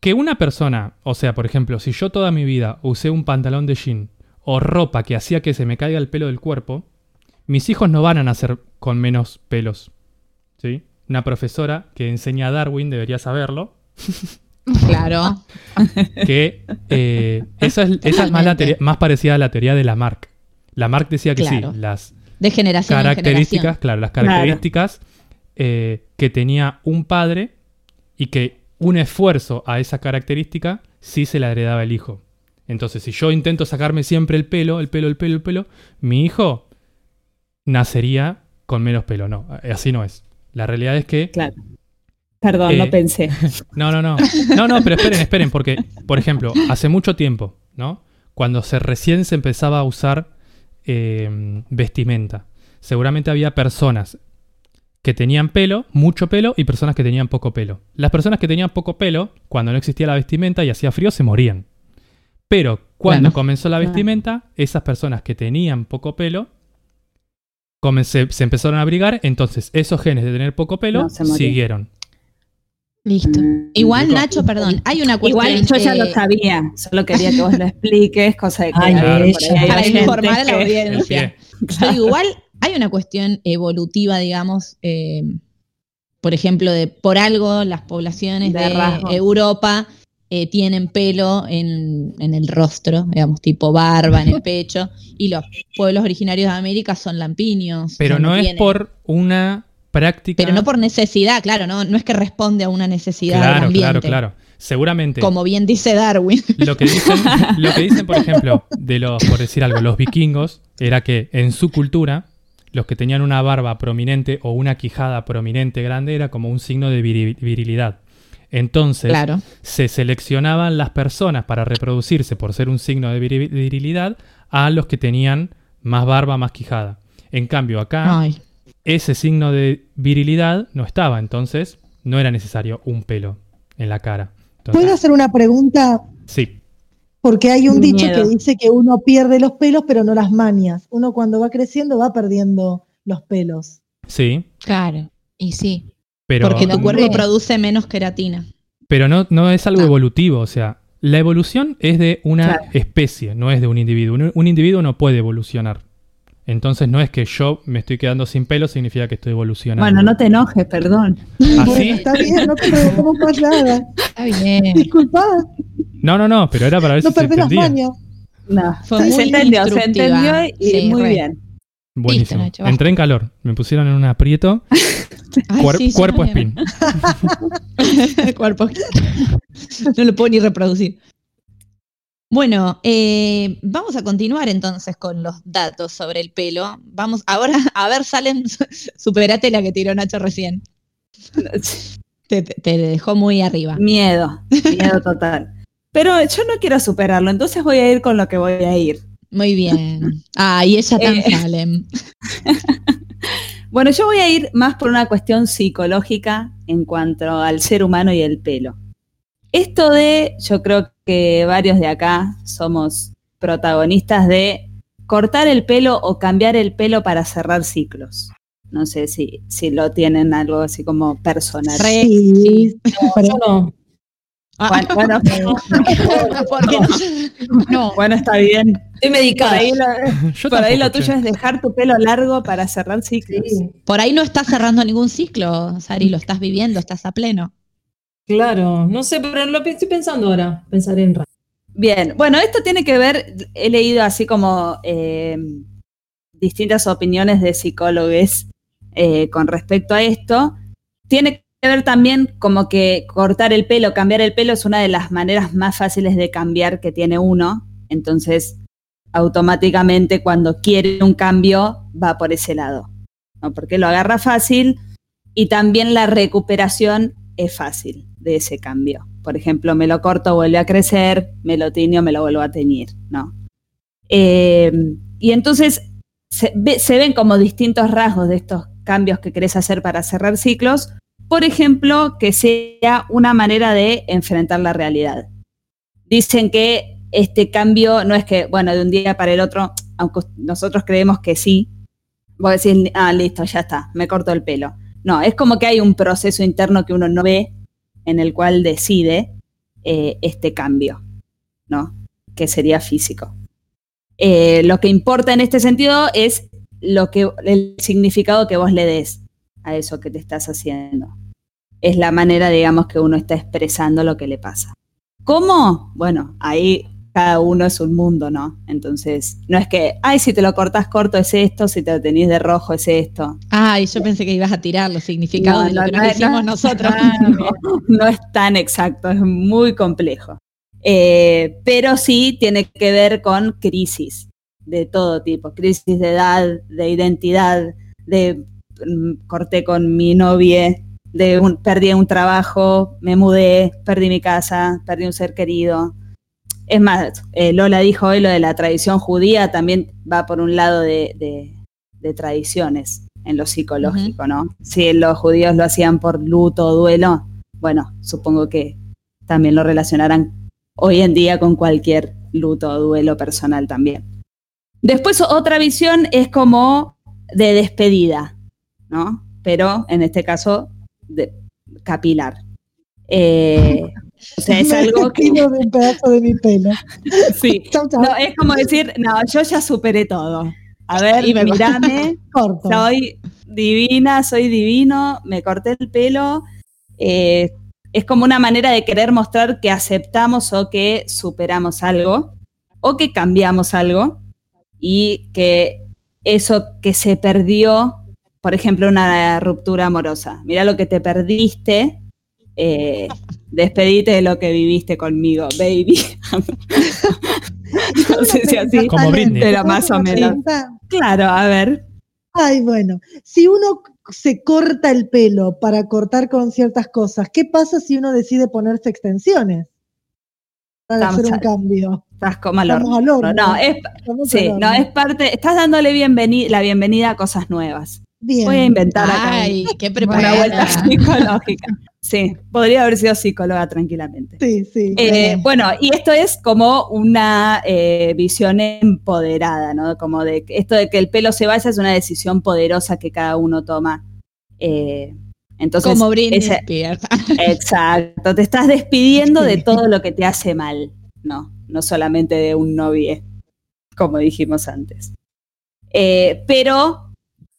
Que una persona, o sea, por ejemplo, si yo toda mi vida usé un pantalón de jean o ropa que hacía que se me caiga el pelo del cuerpo, mis hijos no van a nacer con menos pelos. ¿sí? Una profesora que enseña a Darwin debería saberlo. [LAUGHS] Claro. [LAUGHS] que eh, esa es, esa es más, la teoría- más parecida a la teoría de Lamarck. Lamarck decía que Claro. sí, las De generación en características, generación. claro, las Claro. características eh, que tenía un padre y que un esfuerzo a esa característica sí se la heredaba el hijo. Entonces, si yo intento sacarme siempre el pelo, el pelo, el pelo, el pelo, mi hijo nacería con menos pelo. No, así no es. La realidad es que Claro. Perdón, Eh, no pensé. [LAUGHS] no, no, no. No, no, pero esperen, esperen, porque, por ejemplo, hace mucho tiempo, ¿no? Cuando se recién se empezaba a usar eh, vestimenta, seguramente había personas que tenían pelo, mucho pelo, y personas que tenían poco pelo. Las personas que tenían poco pelo, cuando no existía la vestimenta y hacía frío, se morían. Pero cuando comenzó la vestimenta, esas personas que tenían poco pelo, se, empezaron a abrigar, entonces esos genes de tener poco pelo No, siguieron. Listo. Mm. Igual, Nacho, perdón, hay una cuestión. Igual yo ya eh, lo sabía, solo quería que vos lo [LAUGHS] expliques, cosa de que Ay, ella. hay Para informar a la que- audiencia. Yo digo, igual hay una cuestión evolutiva, digamos, eh, por ejemplo, de por algo las poblaciones De. Europa eh, tienen pelo en, en el rostro, digamos, tipo barba en el [LAUGHS] pecho, y los pueblos originarios de América son lampiños. Pero no es tienen. por una práctica. Pero no por necesidad, claro, no, no es que responde a una necesidad del Claro, ambiente. claro, claro. Seguramente. Como bien dice Darwin. Lo que dicen, [LAUGHS] lo que dicen, por ejemplo, de los, por decir algo, los vikingos, era que en su cultura, los que tenían una barba prominente o una quijada prominente grande era como un signo de viri- virilidad. Entonces, Claro. se seleccionaban las personas para reproducirse por ser un signo de viri- virilidad a los que tenían más barba, más quijada. En cambio, acá Ay. Ese signo de virilidad no estaba, entonces no era necesario un pelo en la cara. Entonces, ¿Puedo hacer una pregunta? sí, Porque hay un dicho Miedo. que dice que uno pierde los pelos, pero no las mañas. Uno cuando va creciendo va perdiendo los pelos. sí, Claro, y sí. pero, porque tu cuerpo produce menos queratina. pero no, no es algo evolutivo, o sea, la evolución es de una Claro. especie, no es de un individuo. Un, un individuo no puede evolucionar. Entonces no es que yo me estoy quedando sin pelo, significa que estoy evolucionando. Bueno, no te enojes, perdón. Bueno, ¿Así? está bien, no te preguntamos más nada. Está bien. Disculpa, No, no, no, pero era para ver no si se entendía. No, se entendió, se entendió y Sí, muy re. bien. Buenísimo. Nacho. Entré en calor. Me pusieron en un aprieto. [LAUGHS] Ay, Cuer- sí, [LAUGHS] cuerpo spin. Cuerpo. No lo puedo ni reproducir. Bueno, eh, vamos a continuar entonces con los datos sobre el pelo. Vamos, ahora, [LAUGHS] a ver, Salem, [LAUGHS] superate la que tiró Nacho recién. [LAUGHS] Te, dejó muy arriba. Miedo, miedo total. Pero yo no quiero superarlo, entonces voy a ir con lo que voy a ir. Muy bien. Ah, y ella tan Eh. Salem. Bueno, yo voy a ir más por una cuestión psicológica en cuanto al ser humano y el pelo. Esto de, yo creo que varios de acá somos protagonistas de cortar el pelo o cambiar el pelo para cerrar ciclos. No sé si, si lo tienen algo así como personal. Re- Sí, no. Ah, Bueno, bueno, [LAUGHS] ¿por qué no? No, bueno, está bien. Estoy Por medicada. ahí lo, Yo por ahí lo [LAUGHS] tuyo es dejar tu pelo largo para cerrar ciclos. Sí, Por ahí no estás cerrando ningún ciclo, Sari, lo estás viviendo, estás a pleno. Claro. No sé, pero lo estoy pensando ahora. Pensaré en ra- Bien, bueno, esto tiene que ver, he leído así como eh, distintas opiniones de psicólogos eh, con respecto a esto. Tiene que ver también como que cortar el pelo, cambiar el pelo es una de las maneras más fáciles de cambiar que tiene uno. Entonces, automáticamente cuando quiere un cambio va por ese lado, ¿no? porque lo agarra fácil y también la recuperación es fácil de ese cambio. Por ejemplo, me lo corto, vuelve a crecer, me lo tiño, me lo vuelvo a teñir, ¿no? Eh, y entonces se, se ven como distintos rasgos de estos cambios que querés hacer para cerrar ciclos. Por ejemplo, que sea una manera de enfrentar la realidad. Dicen que este cambio no es que, bueno, de un día para el otro, aunque nosotros creemos que sí, vos decís, ah, listo, ya está, me corto el pelo. No, es como que hay un proceso interno que uno no ve en el cual decide eh, este cambio, ¿no? Que sería físico. Eh, lo que importa en este sentido es lo que, el significado que vos le des a eso que te estás haciendo. Es la manera, digamos, que uno está expresando lo que le pasa. ¿Cómo? Bueno, ahí cada uno es un mundo, ¿no? Entonces, no es que, ay, si te lo cortás corto es esto, si te lo tenés de rojo es esto. Ay, yo pensé que ibas a tirar los significados No, de lo no, que no, nos hicimos no. nosotros. no, no es tan exacto, es muy complejo. Eh, pero sí tiene que ver con crisis de todo tipo, crisis de edad, de identidad, de mm, corté con mi novia, de un, perdí un trabajo, me mudé, perdí mi casa, perdí un ser querido. Es más, eh, Lola dijo hoy lo de la tradición judía, también va por un lado de, de- de tradiciones en lo psicológico, ¿no? Si los judíos lo hacían por luto o duelo, bueno, supongo que también lo relacionarán hoy en día con cualquier luto o duelo personal también. Después otra visión es como de despedida, ¿no? Pero en este caso de capilar. Eh, o sea, es Me algo que despido de un pedazo de mi pelo. [LAUGHS] sí, Chau, chau. no, es como decir, no, yo ya superé todo. A ver, Y me- mirame, [LAUGHS] Corto. soy divina, soy divino, me corté el pelo. eh, es como una manera de querer mostrar que aceptamos o que superamos algo o que cambiamos algo y que eso que se perdió, por ejemplo, una ruptura amorosa. Mira lo que te perdiste, eh, despedite de lo que viviste conmigo, baby. [LAUGHS] no sé si así, Como Britney. pero más o menos. Claro, a ver. Ay, bueno, si uno se corta el pelo para cortar con ciertas cosas, ¿qué pasa si uno decide ponerse extensiones? Para Estamos hacer un al- cambio. Estás como al Estamos horno. al horno. No, es, Estamos sí, al no, es parte, estás dándole bienveni- la bienvenida a cosas nuevas. Bien. Voy a inventar acá Ay, qué una preparada. vuelta [LAUGHS] psicológica. Sí, podría haber sido psicóloga tranquilamente. Sí, sí. Eh, bueno, y esto es como una eh, visión empoderada, ¿no? Como de que esto de que el pelo se vaya es una decisión poderosa que cada uno toma. Eh, entonces, Como Britney Spears. [LAUGHS] exacto, te estás despidiendo de todo lo que te hace mal, no, no solamente de un novio, como dijimos antes. Eh, pero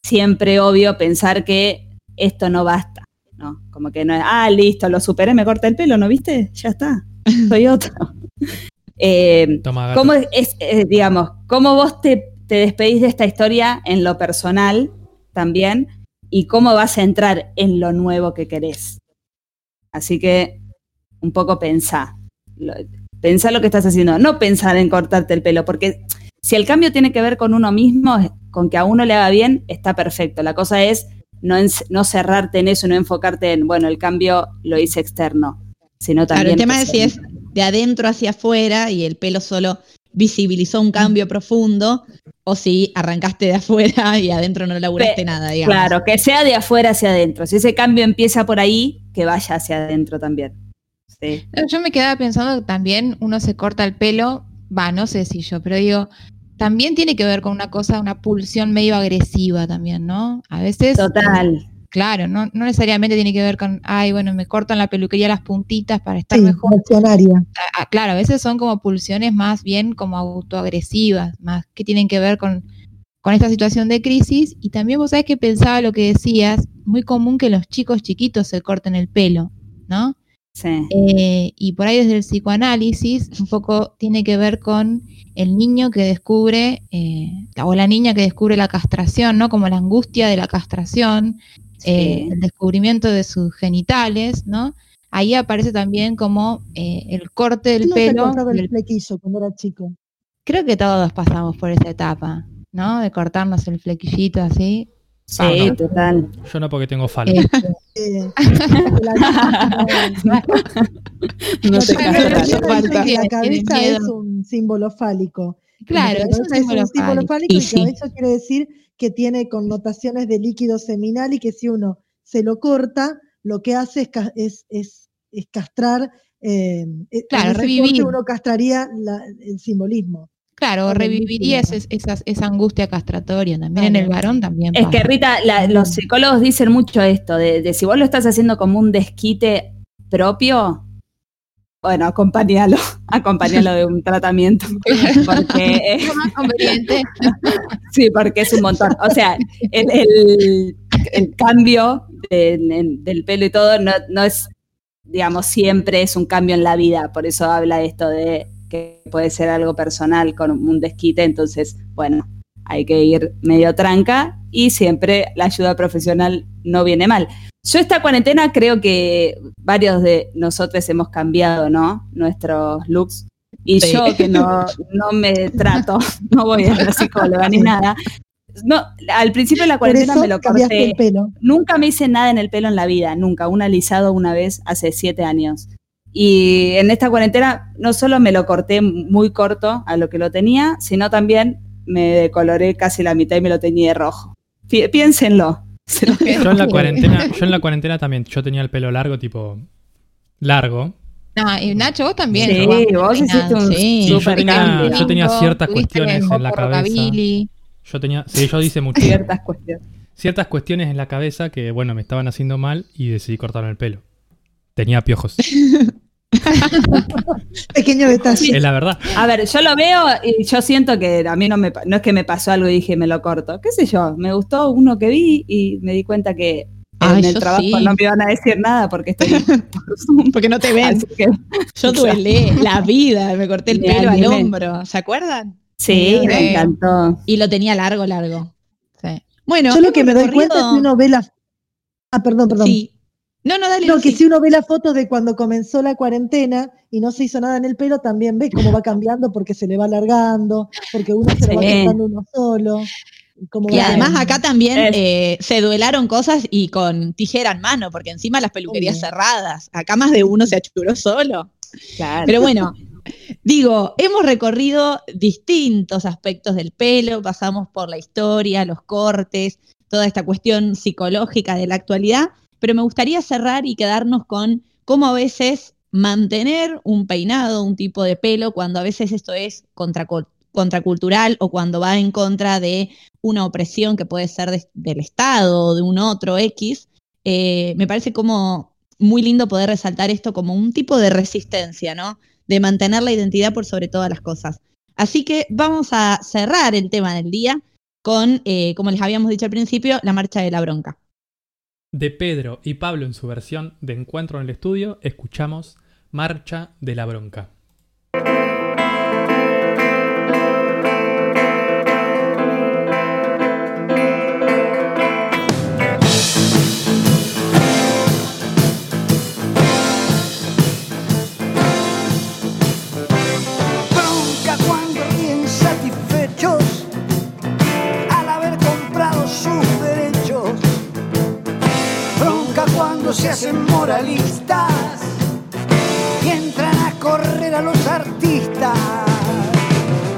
siempre obvio pensar que esto no basta, ¿no? Como que no es, ah, listo, lo superé, me corta el pelo, ¿no viste? Ya está, [LAUGHS] soy otro. Eh, Toma. ¿Cómo es, es, digamos, cómo vos te, te despedís de esta historia en lo personal también y cómo vas a entrar en lo nuevo que querés? Así que un poco pensá. Pensá lo que estás haciendo, no pensar en cortarte el pelo, porque si el cambio tiene que ver con uno mismo, con que a uno le haga bien, está perfecto. La cosa es no, en- no cerrarte en eso, no enfocarte en, bueno, el cambio lo hice externo, sino Claro, también... el tema es si es de adentro hacia afuera y el pelo solo visibilizó un cambio profundo, o si arrancaste de afuera [LAUGHS] y adentro no laburaste Pe- nada, digamos. Claro, que sea de afuera hacia adentro. Si ese cambio empieza por ahí, que vaya hacia adentro también. Sí. Yo me quedaba pensando que también uno se corta el pelo, va, no sé si yo, pero digo, también tiene que ver con una cosa, una pulsión medio agresiva también, ¿no? A veces. Total. Claro, no, no necesariamente tiene que ver con, ay, bueno, me cortan la peluquería las puntitas para estar Sí, mejor. Ah, claro, a veces son como pulsiones más bien como autoagresivas, más que tienen que ver con, con esta situación de crisis. Y también vos sabés que pensaba lo que decías, muy común que los chicos chiquitos se corten el pelo, ¿no? Sí. Eh, y por ahí desde el psicoanálisis un poco tiene que ver con el niño que descubre, eh, o la niña que descubre la castración, ¿no? Como la angustia de la castración, eh, Sí. el descubrimiento de sus genitales, ¿no? Ahí aparece también como eh, el corte del ¿Quién no se pelo. el- flequillo cuando era chico? creo que todos pasamos por esa etapa, ¿no? De cortarnos el flequillito así. Sí, Vamos. total. Yo no porque tengo falda. Este, [LAUGHS] Eh, la- No te falta. la cabeza es un símbolo fálico. Claro, que la es un símbolo fálico. fálico Y sí. que eso quiere decir que tiene connotaciones de líquido seminal y que si uno se lo corta, lo que hace es, ca- es, es- es castrar. eh, eh, Claro, ese revivir. corte uno castraría la- el simbolismo. Claro, reviviría ese- esa, esa angustia castratoria también en el varón también. Es que. Rita, la- los psicólogos dicen mucho esto, de, de si vos lo estás haciendo como un desquite propio, bueno, acompáñalo, [LAUGHS] acompáñalo de un tratamiento. [LAUGHS] Porque, más conveniente. [LAUGHS] sí, porque es un montón. O sea, el, el- el cambio de- del pelo y todo no, no es, digamos, siempre es un cambio en la vida. Por eso habla esto de que puede ser algo personal con un desquite. Entonces, bueno, hay que ir medio tranca y siempre la ayuda profesional no viene mal. Yo esta cuarentena creo que varios de nosotros hemos cambiado, ¿no? Nuestros looks. Y Sí. yo que no, no me trato, [LAUGHS] no voy a la psicóloga ni nada. No, al principio de la cuarentena me lo corté. el pelo. Nunca me hice nada en el pelo en la vida, nunca. Un alisado una vez hace siete años. Y en esta cuarentena no solo me lo corté muy corto a lo que lo tenía, sino también me decoloré casi la mitad y me lo teñí de rojo. Pi- piénsenlo. [LAUGHS] Se lo Yo en la cuarentena, yo en la cuarentena también, yo tenía el pelo largo, tipo largo. No, y Nacho, vos también. Sí, vos hiciste un Sí, yo tenía, yo tenía ciertas cuestiones en la cabeza. Rockabilly. Yo tenía, sí, yo hice mucho. Ciertas cuestiones. Ciertas cuestiones en la cabeza que, bueno, me estaban haciendo mal y decidí cortarme el pelo. Tenía piojos. [LAUGHS] [LAUGHS] Pequeño detalle. Es la verdad. A ver, yo lo veo y yo siento que a mí no me no es que me pasó algo y dije me lo corto. ¿Qué sé yo? Me gustó uno que vi y me di cuenta que Ay, en el yo trabajo sí. no me iban a decir nada porque estoy. [LAUGHS] Porque no te ven. Que, [LAUGHS] Yo duele la vida, me corté el pelo al hombro, ¿se acuerdan? sí, me encantó. Y lo tenía largo, largo. Sí. Bueno, Yo lo que me doy cuenta es que uno ve las. Ah, perdón, perdón. Sí. No, no, dale. No, que si uno ve las fotos de cuando comenzó la cuarentena y no se hizo nada en el pelo, también ve cómo va cambiando porque se le va alargando, porque uno se lo va Sí. cortando uno solo. y cómo Y además acá también eh, se duelaron cosas y con tijera en mano, porque encima las peluquerías Obvio. cerradas. Acá más de uno se achuró solo. Claro. Pero bueno, digo, hemos recorrido distintos aspectos del pelo, pasamos por la historia, los cortes, toda esta cuestión psicológica de la actualidad, pero me gustaría cerrar y quedarnos con cómo a veces mantener un peinado, un tipo de pelo, cuando a veces esto es contracultural o cuando va en contra de una opresión que puede ser de- del Estado o de un otro X, eh, me parece como muy lindo poder resaltar esto como un tipo de resistencia, ¿no? De mantener la identidad por sobre todas las cosas. Así que vamos a cerrar el tema del día con, eh, como les habíamos dicho al principio, la marcha de la bronca. De Pedro y Pablo en su versión de Encuentro en el Estudio, escuchamos Marcha de la Bronca. Se hacen moralistas y entran a correr a los artistas.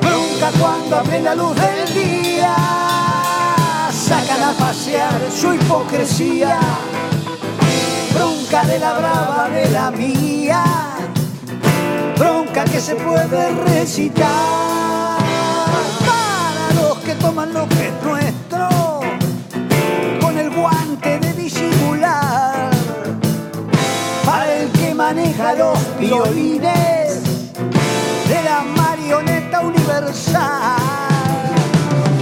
Bronca cuando a plena luz del día sacan a pasear su hipocresía. Bronca de la brava de la mía bronca que se puede recitar para los que toman lo que es violines de la marioneta universal.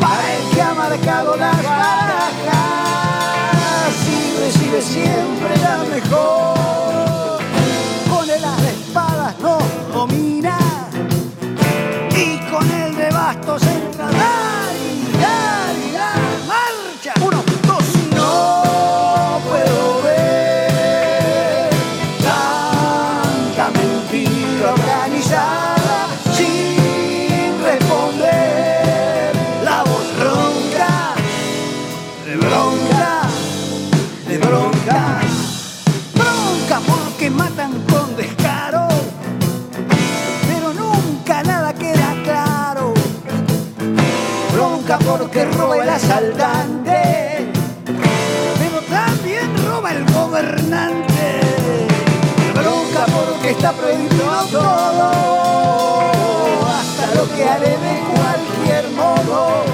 Para el que ha marcado las barajas y recibe siempre la mejor. Con el as de espadas nos domina y con el de bastos entra Porque roba el asaltante, pero también roba el gobernante. Bronca porque está prohibido todo, hasta lo que haré de cualquier modo.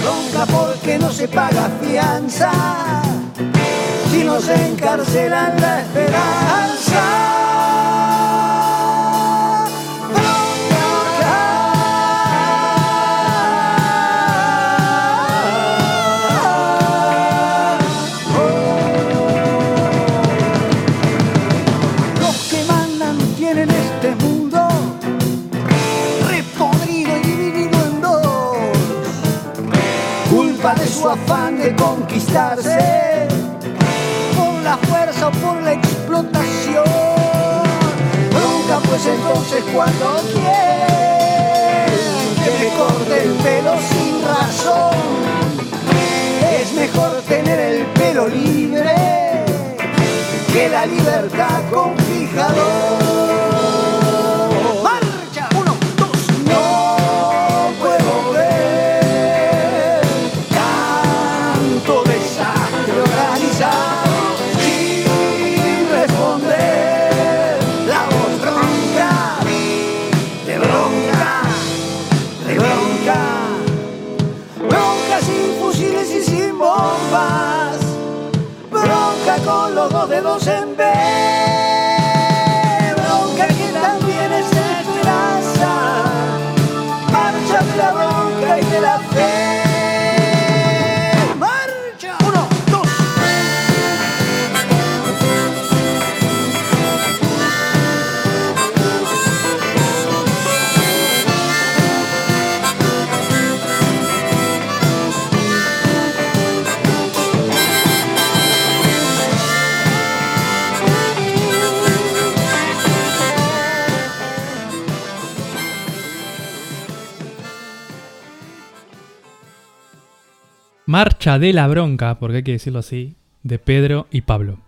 Bronca porque no se paga fianza si nos encarcelan la esperanza. Por la fuerza o por la explotación. Bronca pues entonces cuando quieren que me corte el pelo sin razón. Es mejor tener el pelo libre que la libertad con fijador. Marcha de la Bronca, porque hay que decirlo así, de Pedro y Pablo.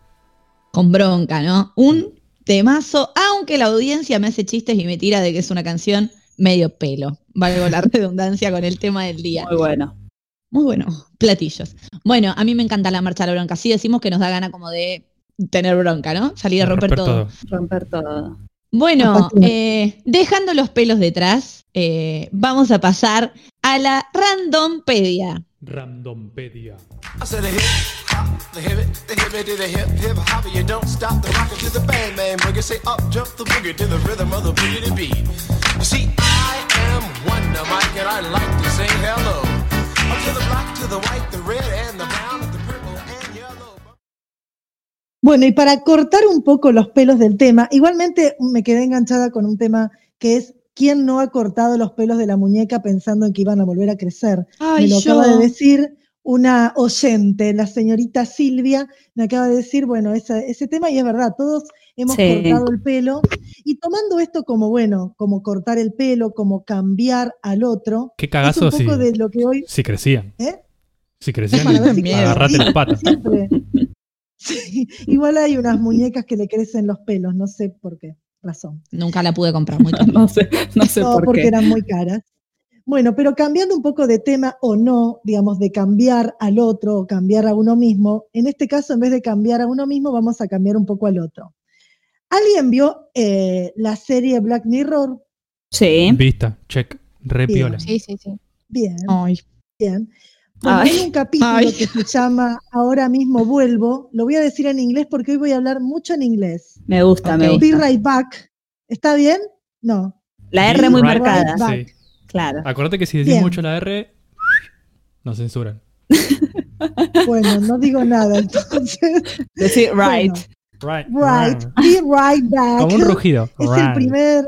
Con bronca, ¿no? Un temazo, aunque la audiencia me hace chistes y me tira de que es una canción medio pelo. Valgo la [LAUGHS] redundancia con el tema del día. Muy bueno. Muy bueno, platillos. Bueno, a mí me encanta la marcha de la bronca. Sí decimos que nos da gana como de tener bronca, ¿no? Salir a romper, todo. Romper todo. Bueno, eh, dejando los pelos detrás, eh, vamos a pasar a la randompedia. Randompedia. Bueno, y para cortar un poco los pelos del tema, igualmente me quedé enganchada con un tema que es ¿quién no ha cortado los pelos de la muñeca pensando en que iban a volver a crecer? Ay, me lo yo. acaba de decir una oyente, la señorita Silvia, me acaba de decir, bueno, ese tema, y es verdad, todos hemos Sí. cortado el pelo, y tomando esto como, bueno, como cortar el pelo, como cambiar al otro, Qué es cagazo un si, poco de lo que hoy... si crecían. ¿eh? Si crecían, si- agarrate las patas. Siempre. [LAUGHS] Sí, igual hay unas muñecas que le crecen los pelos, no sé por qué razón. Nunca la pude comprar muy [LAUGHS] cara. No sé, no sé No, por porque qué. eran muy caras. Bueno, pero cambiando un poco de tema o no, digamos, de cambiar al otro o cambiar a uno mismo, en este caso, en vez de cambiar a uno mismo, vamos a cambiar un poco al otro. ¿Alguien vio eh, la serie Black Mirror? Sí. Vista, check, re Bien. piola. Sí, sí, sí. Bien, Ay, bien. Bueno, hay un capítulo Ay. que se llama Ahora mismo vuelvo. Lo voy a decir en inglés porque hoy voy a hablar mucho en inglés. Me gusta, me Ok. Be gusta. right back. ¿Está bien? No. La R muy Right marcada. back. Sí. Claro. Acuérdate que si decís Bien. mucho la R, nos censuran. [LAUGHS] Bueno, no digo nada, [LAUGHS] entonces. Decir right. Right. Right. Be right back. Como un rugido. Es el primer.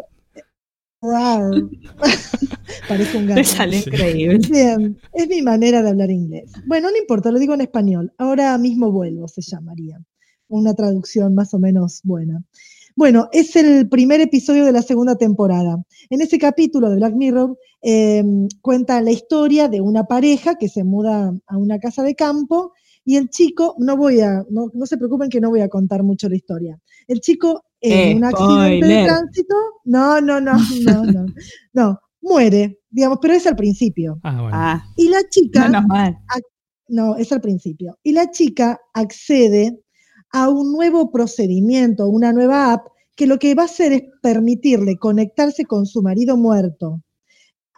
[LAUGHS] Parece un Me gato. sale Sí. increíble. Bien, es mi manera de hablar inglés. Bueno, no importa, lo digo en español. Ahora mismo vuelvo, se llamaría. Una traducción más o menos buena. Bueno, es el primer episodio de la segunda temporada. En ese capítulo de Black Mirror eh, cuenta la historia de una pareja que se muda a una casa de campo y el chico, no voy a, no, no se preocupen que no voy a contar mucho la historia. El chico en un accidente de tránsito, no, no, no, no, no, no, muere, digamos, pero es al principio. Ah, bueno. Ah, Y la chica, no, es al principio. Y la chica accede a un nuevo procedimiento, una nueva app, que lo que va a hacer es permitirle conectarse con su marido muerto.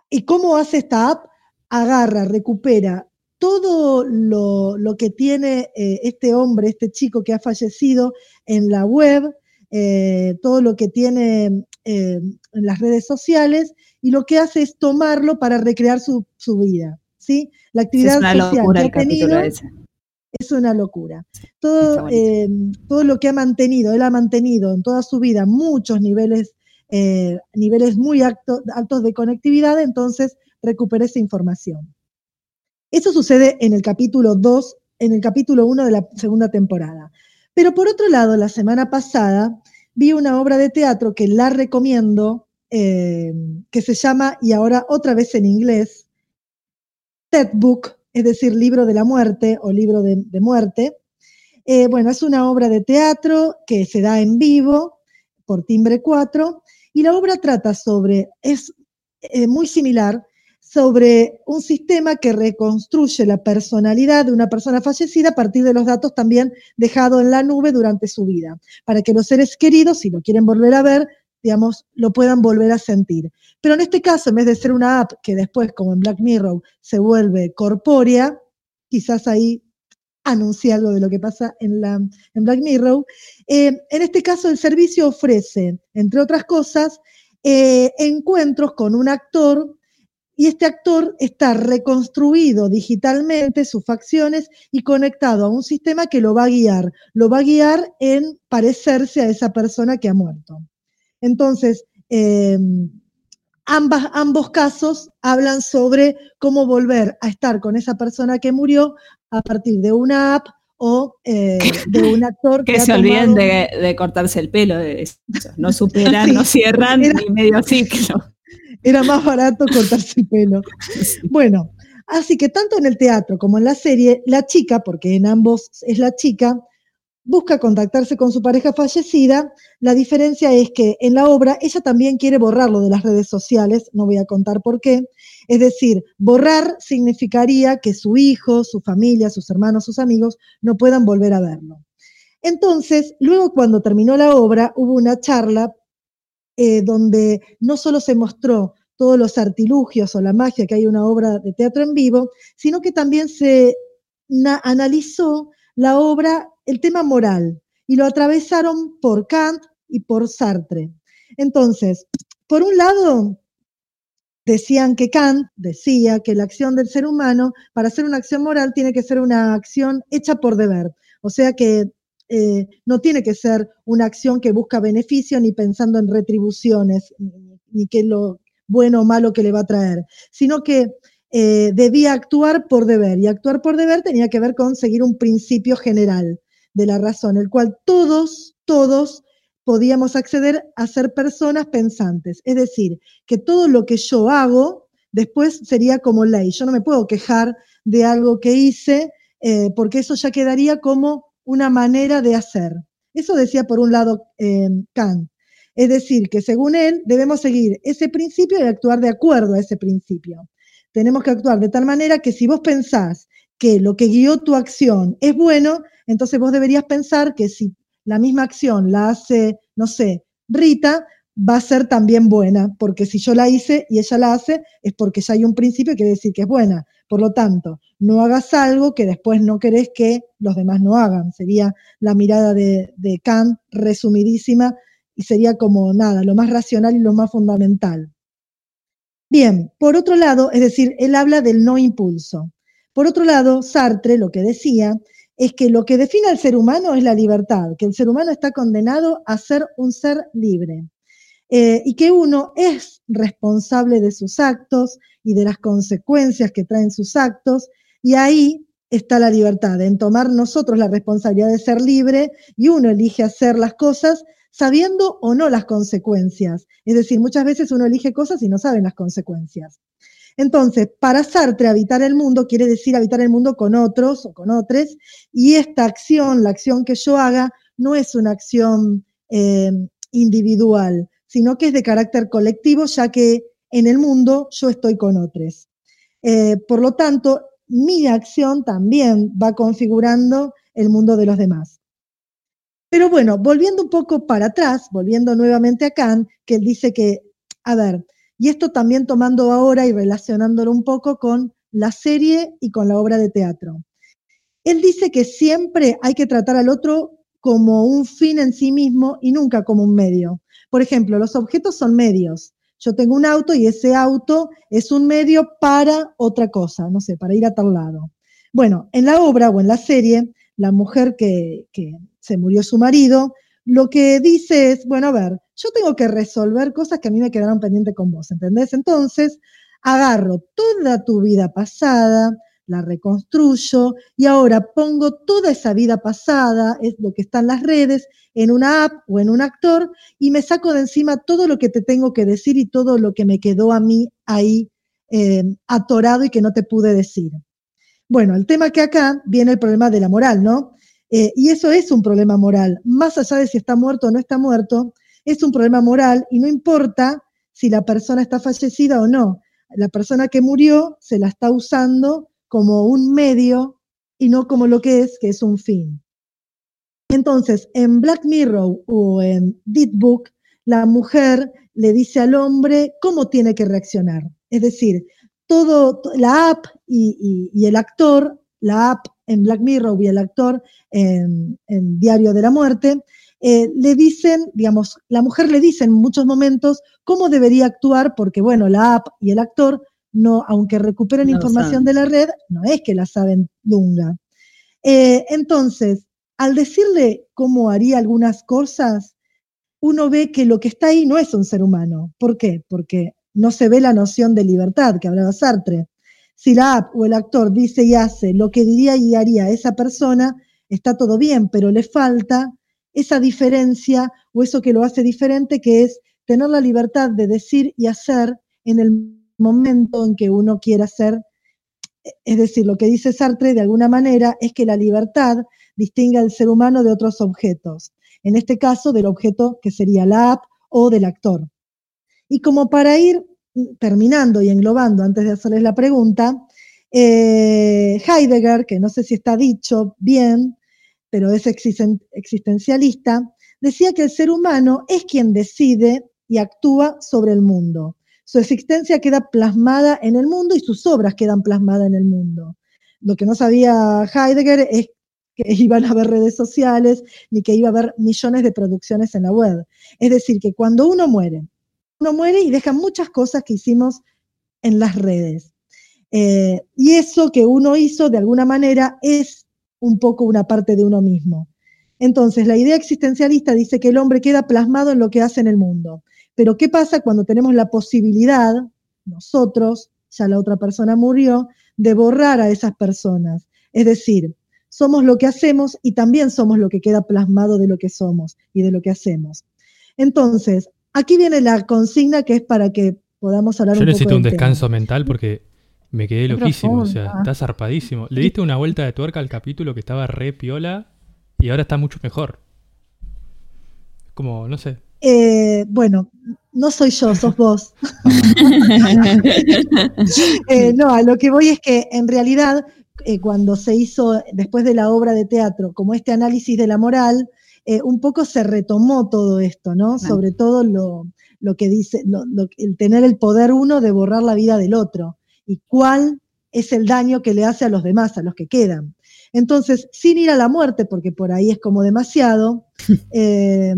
¿Y cómo hace esta app? Agarra, recupera todo lo, lo que tiene eh, este hombre, este chico que ha fallecido en la web, eh, todo lo que tiene eh, en las redes sociales, y lo que hace es tomarlo para recrear su, su vida. ¿sí? La actividad es una social locura que el ha tenido ese. es una locura. Todo, eh, todo lo que ha mantenido, él ha mantenido en toda su vida muchos niveles, niveles muy alto- altos de conectividad, entonces recupera esa información. Eso sucede en el capítulo 2, en el capítulo 1 de la segunda temporada. Pero por otro lado, la semana pasada vi una obra de teatro que la recomiendo, eh, que se llama, y ahora otra vez en inglés, Death Book, es decir, libro de la muerte o libro de, de muerte. Eh, bueno, es una obra de teatro que se da en vivo por Timbre 4 y la obra trata sobre, es eh, muy similar, sobre un sistema que reconstruye la personalidad de una persona fallecida a partir de los datos también dejados en la nube durante su vida, para que los seres queridos, si lo quieren volver a ver, digamos, lo puedan volver a sentir. Pero en este caso, en vez de ser una app que después, como en Black Mirror, se vuelve corpórea, quizás ahí anuncié algo de lo que pasa en, la, en Black Mirror, eh, en este caso el servicio ofrece, entre otras cosas, eh, encuentros con un actor y este actor está reconstruido digitalmente, sus facciones, y conectado a un sistema que lo va a guiar, lo va a guiar en parecerse a esa persona que ha muerto. Entonces, eh, ambas, ambos casos hablan sobre cómo volver a estar con esa persona que murió a partir de una app o eh, de [LAUGHS] un actor Que ha se olviden tomado- de, de cortarse el pelo. de eso. No superan, [LAUGHS] Sí, no cierran era- ni medio ciclo. Era más barato cortarse el pelo. [LAUGHS] Bueno, así que tanto en el teatro como en la serie, la chica, porque en ambos es la chica, busca contactarse con su pareja fallecida. La diferencia es que en la obra ella también quiere borrarlo de las redes sociales, no voy a contar por qué. Es decir, borrar significaría que su hijo, su familia, sus hermanos, sus amigos no puedan volver a verlo. Entonces, luego cuando terminó la obra, hubo una charla eh, donde no solo se mostró todos los artilugios o la magia que hay una obra de teatro en vivo, sino que también se na- analizó la obra, el tema moral, y lo atravesaron por Kant y por Sartre. Entonces, por un lado, decían que Kant decía que la acción del ser humano, para hacer una acción moral, tiene que ser una acción hecha por deber. O sea que eh, no tiene que ser una acción que busca beneficio ni pensando en retribuciones, ni, qué es lo bueno o malo que le va a traer, sino que eh, debía actuar por deber. Y actuar por deber tenía que ver con seguir un principio general de la razón, el cual todos, todos podíamos acceder a ser personas pensantes. Es decir, que todo lo que yo hago después sería como ley. Yo no me puedo quejar de algo que hice eh, porque eso ya quedaría como una manera de hacer. Eso decía por un lado eh, Kant. Es decir, que según él debemos seguir ese principio y actuar de acuerdo a ese principio. Tenemos que actuar de tal manera que si vos pensás que lo que guió tu acción es bueno, entonces vos deberías pensar que si la misma acción la hace, no sé, Rita, va a ser también buena, porque si yo la hice y ella la hace, es porque ya hay un principio que quiere decir que es buena. Por lo tanto, no hagas algo que después no querés que los demás no hagan. Sería la mirada de, de Kant resumidísima y sería como nada, lo más racional y lo más fundamental. Bien, por otro lado, es decir, él habla del no impulso. Por otro lado, Sartre lo que decía es que lo que define al ser humano es la libertad, que el ser humano está condenado a ser un ser libre eh, y que uno es responsable de sus actos y de las consecuencias que traen sus actos y ahí está la libertad, en tomar nosotros la responsabilidad de ser libre y uno elige hacer las cosas sabiendo o no las consecuencias. Es decir, muchas veces uno elige cosas y no sabe las consecuencias. Entonces, para Sartre, habitar el mundo quiere decir habitar el mundo con otros o con otros, y esta acción, la acción que yo haga, no es una acción eh, individual, sino que es de carácter colectivo, ya que en el mundo yo estoy con otros. Eh, por lo tanto, mi acción también va configurando el mundo de los demás. Pero bueno, volviendo un poco para atrás, volviendo nuevamente a Kant, que él dice que, a ver, y esto también tomando ahora y relacionándolo un poco con la serie y con la obra de teatro. Él dice que siempre hay que tratar al otro como un fin en sí mismo y nunca como un medio. Por ejemplo, los objetos son medios. Yo tengo un auto y ese auto es un medio para otra cosa, no sé, para ir a tal lado. Bueno, en la obra o en la serie, la mujer que, que se murió su marido, lo que dice es, bueno, a ver, yo tengo que resolver cosas que a mí me quedaron pendientes con vos, ¿entendés? Entonces, agarro toda tu vida pasada, la reconstruyo y ahora pongo toda esa vida pasada, es lo que está en las redes, en una app o en un actor y me saco de encima todo lo que te tengo que decir y todo lo que me quedó a mí ahí eh, atorado y que no te pude decir. Bueno, el tema que acá viene el problema de la moral, ¿no? Eh, y eso es un problema moral. Más allá de si está muerto o no está muerto, es un problema moral y no importa si la persona está fallecida o no. La persona que murió se la está usando como un medio y no como lo que es, que es un fin. Entonces, en Black Mirror o en Dead Book, la mujer le dice al hombre cómo tiene que reaccionar. Es decir, todo, la app y, el actor, la app en Black Mirror y el actor en, Diario de la Muerte, eh, le dicen, digamos, la mujer le dice en muchos momentos cómo debería actuar, porque bueno, la app y el actor, no, aunque recuperen No información saben. de la red, no es que la saben lunga. Eh, entonces, al decirle cómo haría algunas cosas, uno ve que lo que está ahí no es un ser humano. ¿Por qué? Porque no se ve la noción de libertad que hablaba Sartre. Si la app o el actor dice y hace lo que diría y haría esa persona, está todo bien, pero le falta esa diferencia o eso que lo hace diferente, que es tener la libertad de decir y hacer en el momento en que uno quiera hacer. Es decir, lo que dice Sartre de alguna manera es que la libertad distingue al ser humano de otros objetos. En este caso, del objeto que sería la app o del actor. Y como para ir terminando y englobando antes de hacerles la pregunta, eh, Heidegger, que no sé si está dicho bien, pero es existen- existencialista, decía que el ser humano es quien decide y actúa sobre el mundo. Su existencia queda plasmada en el mundo y sus obras quedan plasmadas en el mundo. Lo que no sabía Heidegger es que iban a haber redes sociales ni que iba a haber millones de producciones en la web. Es decir, que cuando uno muere, uno muere y deja muchas cosas que hicimos en las redes. Eh, y eso que uno hizo de alguna manera es un poco una parte de uno mismo. Entonces, la idea existencialista dice que el hombre queda plasmado en lo que hace en el mundo. Pero ¿qué pasa cuando tenemos la posibilidad, nosotros, ya la otra persona murió, de borrar a esas personas? Es decir, somos lo que hacemos y también somos lo que queda plasmado de lo que somos y de lo que hacemos. Entonces, aquí viene la consigna que es para que podamos hablar Yo un poco necesito un tema. descanso mental porque me quedé Qué loquísimo. O sea, está zarpadísimo. Le diste una vuelta de tuerca al capítulo que estaba re piola y ahora está mucho mejor. Como, no sé. Eh, bueno, no soy yo, sos vos. [LAUGHS] Eh, no, a lo que voy es que en realidad eh, cuando se hizo después de la obra de teatro, como este análisis de la moral, un poco se retomó todo esto, ¿no? Sobre todo lo, lo que dice, lo- lo- el tener el poder uno de borrar la vida del otro y cuál es el daño que le hace a los demás, a los que quedan. Entonces, sin ir a la muerte, porque por ahí es como demasiado, [LAUGHS] eh,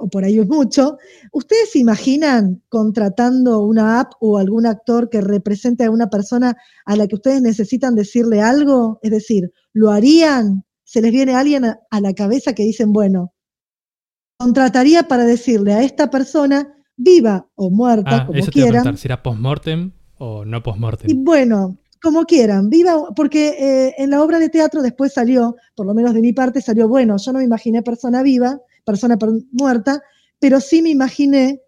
o por ahí es [LAUGHS] mucho, ¿ustedes se imaginan contratando una app o algún actor que represente a una persona a la que ustedes necesitan decirle algo? Es decir, ¿lo harían? ¿Se les viene alguien a, la cabeza que dicen, bueno, contrataría para decirle a esta persona, viva o muerta, Ah, como eso te iba a quieran, preguntar, si era post-mortem o no y post-mortem. bueno, como quieran, viva, porque eh, en la obra de teatro después salió, por lo menos de mi parte, salió, bueno, yo no me imaginé persona viva, persona per- muerta, pero sí me imaginé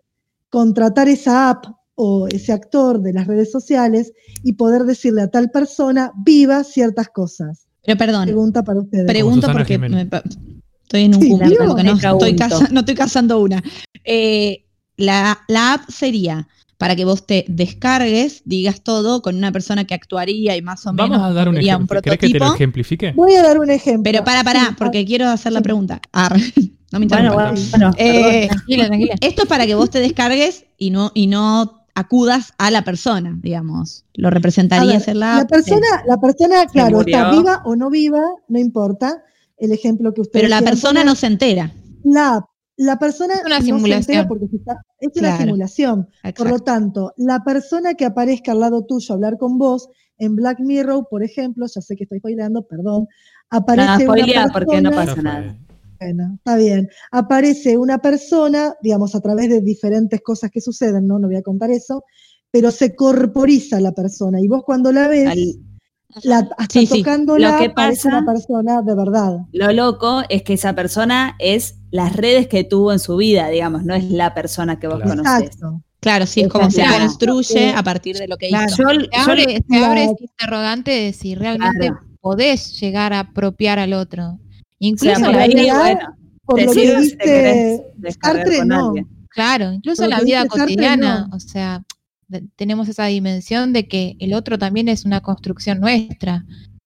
contratar esa app o ese actor de las redes sociales y poder decirle a tal persona, viva ciertas cosas. Pero perdón, Pregunta para ustedes. pregunto porque Jiménez. me pa- estoy en un Sí, cumple, no me estoy, casa- [LAUGHS] no estoy cazando una. Eh, la, la app sería para que vos te descargues, digas todo con una persona que actuaría y más o menos Vamos a dar un sería un ejemplo. ¿Crees que te lo prototipo. ejemplifique? Voy a dar un ejemplo. Pero para, para, porque quiero hacer la pregunta. Ar, [LAUGHS] no me Bueno, bueno, bueno, Eh, Tranquila, tranquila. esto es para que vos te descargues y no, y no acudas a la persona, digamos. Lo A representarías ver, en la la persona, la persona, claro, está viva o no viva, no importa. El ejemplo que ustedes Pero la persona poner. no se entera. La, la persona Es una no simulación. porque se está- es una simulación. Por lo tanto, la persona que aparezca al lado tuyo a hablar con vos en Black Mirror, por ejemplo, ya sé que estoy spoileando, perdón, aparece Nada, una persona, porque no pasa nada. bueno, está bien, aparece una persona, digamos, a través de diferentes cosas que suceden, ¿no? No voy a contar eso, pero se corporiza la persona y vos cuando la ves, Al- la, hasta Sí, sí. tocándola, Lo que parece pasa- una persona de verdad. Lo loco es que esa persona es las redes que tuvo en su vida, digamos, no es la persona que vos Claro. conocés. Exacto. Claro, sí, es como se construye a partir de lo que claro. hizo. Yo, Se yo- abre, se abre la- ese interrogante de si realmente Claro. podés llegar a apropiar al otro. o sea, Incluso por en la vida, bueno, Por lo que sirve si te querés dice descargar Sartre, no. alguien. claro, incluso en la vida cotidiana, no. o sea, tenemos esa dimensión de que el otro también es una construcción nuestra.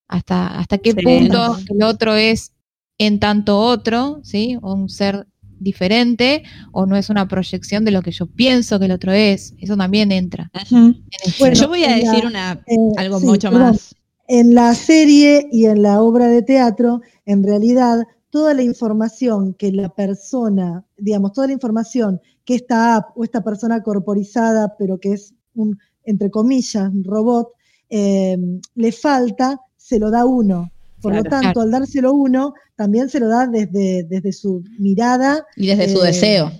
Hasta, hasta qué Sí. punto el otro es en tanto otro, ¿sí? O un ser diferente, o no es una proyección de lo que yo pienso que el otro es. Eso también entra. Ujú. en este- Bueno, Yo voy a en la- decir una, Eh, algo sí, mucho perdón. más. En la serie y en la obra de teatro, en realidad, toda la información que la persona, digamos, toda la información que esta app o esta persona corporizada, pero que es un, entre comillas, un robot, eh, le falta, se lo da uno. Por lo Claro. tanto, al dárselo uno, también se lo da desde, desde su mirada Y desde su eh, deseo.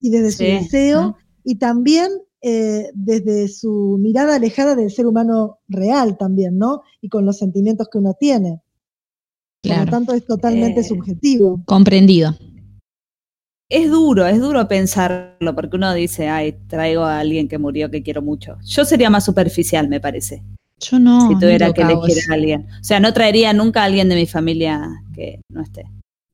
y desde su deseo, ¿no? y también eh, desde su mirada alejada del ser humano real también, ¿no? Y con los sentimientos que uno tiene. Por lo tanto, es totalmente Eh, subjetivo. Comprendido. Es duro, es duro pensarlo, porque uno dice, ay, traigo a alguien que murió que quiero mucho. Yo sería más superficial, me parece, Yo no. si tuviera que elegir a alguien. O sea, no traería nunca a alguien de mi familia que no esté.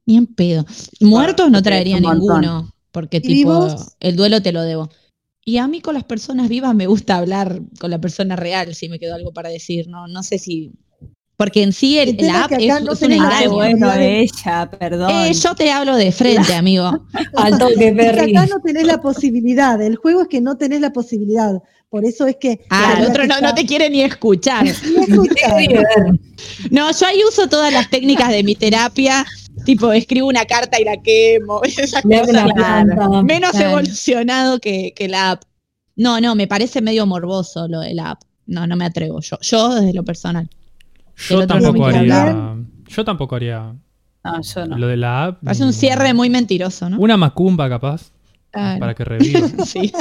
Ni en pedo. Muertos no traería ninguno. Porque ¿Y tipo, vivos? el duelo te lo debo. Y a mí con las personas vivas me gusta hablar con la persona real, si me quedó algo para decir. No, no sé si. Porque en sí el, la app es, no es un tenés la Ay, bueno, de- ella, perdón. Eh, yo te hablo de frente, amigo. [LAUGHS] Al toque, Es que Perry. acá no tenés la posibilidad. El juego es que no tenés la posibilidad. Por eso es que. Ah, el otro no, te quiere ni escuchar. [LAUGHS] Ni escuchar. No, yo ahí uso todas las técnicas de mi terapia. Tipo, escribo una carta y la quemo. [LAUGHS] Esas cosas. planta. Menos Claro. evolucionado que, que la app. No, no, me parece medio morboso lo de la app. No, no me atrevo. Yo, yo desde lo personal. Yo tampoco haría. Yo tampoco haría No, yo no. lo de la app. Parece un cierre muy mentiroso, ¿no? Una macumba capaz Claro. para que reviva. [LAUGHS] Sí.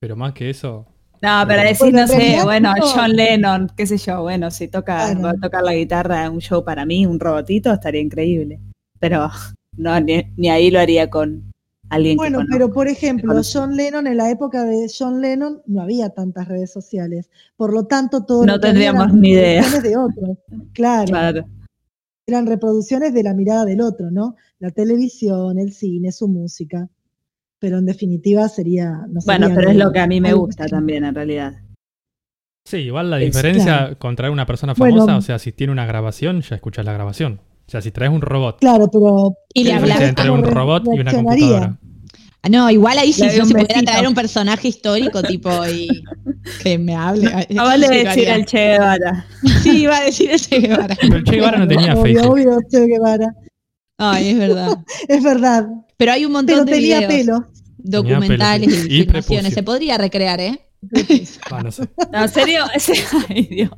Pero más que eso. No, pero decir, no sé, bueno, no. John Lennon, qué sé yo, bueno, si toca, Claro. va a tocar la guitarra en un show para mí, un robotito, estaría increíble. Pero [LAUGHS] no, ni, ni ahí lo haría con alguien Bueno, que pero por ejemplo. John Lennon, en la época de John Lennon, no había tantas redes sociales. Por lo tanto, todo No lo que tendríamos eran ni idea. reproducciones de otros. Claro, Claro. eran reproducciones de la mirada del otro, ¿no? La televisión, el cine, su música. Pero en definitiva sería. No Bueno, sería pero es lo que a mí me gusta también, en realidad. Sí, igual la Es- diferencia claro. con traer una persona Bueno. famosa, o sea, si tiene una grabación, ya escuchas la grabación. O sea, si traes un robot, Claro, pero. Y ¿qué le diferencia entre un ¿Cómo re- robot y una computadora? Ah, No, igual ahí sí, doy yo si pudiera traer un personaje histórico, tipo, y que me hable. No [LAUGHS] vale [LAUGHS] Sí, decir el Che Guevara. Sí, iba a decir ese Guevara. Pero el Che Guevara no tenía obvio, Facebook. obvio, Che Guevara. Ay, es verdad. [LAUGHS] Es verdad. Pero hay un montón Pero de tenía videos, pelo. documentales pelo, sí. y, Y filmaciones. Se podría recrear, ¿eh? [LAUGHS] Ah, no sé. No, sería, [LAUGHS] ese- ay, Dios.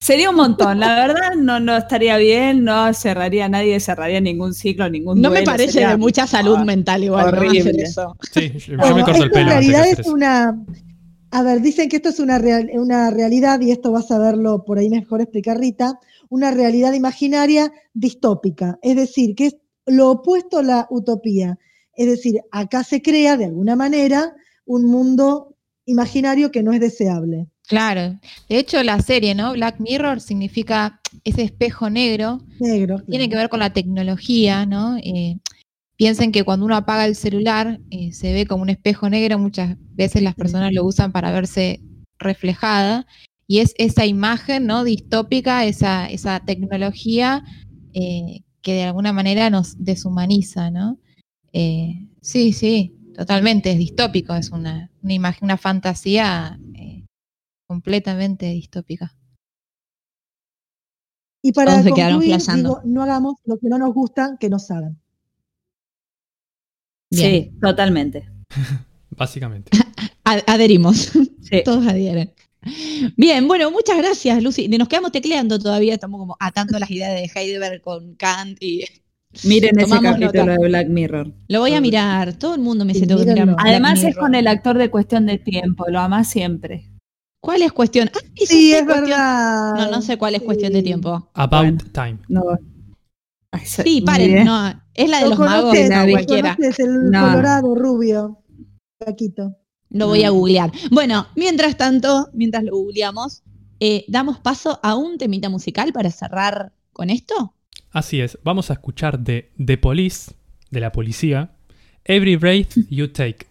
sería un montón. La verdad, no, no estaría bien, no cerraría, nadie cerraría ningún ciclo, ningún No me parece sería- de mucha salud Ah, mental igual horrible. eso. Sí, yo, Bueno, me corto el esto pelo. en realidad es una. A ver, dicen que esto es una, real- una realidad, y esto vas a verlo por ahí mejor explicar Rita, una realidad imaginaria distópica, es decir, que es lo opuesto a la utopía. Es decir, acá se crea de alguna manera un mundo imaginario que no es deseable. Claro. De hecho, la serie, ¿no? Black Mirror significa ese espejo negro. Negro. Tiene que ver con la tecnología, ¿no? Eh, piensen que cuando uno apaga el celular eh, se ve como un espejo negro. Muchas veces las personas lo usan para verse reflejada. Y es esa imagen, ¿no? Distópica, esa, esa tecnología eh, que de alguna manera nos deshumaniza, ¿no? Eh, sí, sí, totalmente, es distópico, es una, una imagen, una fantasía eh, completamente distópica. Y para Todos concluir, digo, no hagamos lo que no nos gusta que nos hagan. Bien. Sí, totalmente. [LAUGHS] Básicamente. A- adherimos. Sí. [LAUGHS] Todos adhieren. Bien, bueno, muchas gracias, Lucy. Nos quedamos tecleando todavía, estamos como atando las ideas de Heidegger con Kant y Miren ese capítulo nota. de Black Mirror. lo voy a mirar. Todo el mundo me dice Sí, tengo que mirar. mírenlo. Black Además es Mirror. con el actor de cuestión de tiempo, lo amás siempre. ¿Cuál es cuestión? Ah, sí, es cuestión- verdad. No, no sé cuál es cuestión de tiempo. About Bueno. time. No. Ay, Sí, paren, no, es la de Lo los magos, lo cualquiera. conoces, el No. colorado rubio. Paquito. Lo voy a No. googlear. Bueno, mientras tanto, mientras lo googleamos, eh, damos paso a un temita musical para cerrar con esto. Así es. Vamos a escuchar de The Police, de la policía, Every Breath You Take.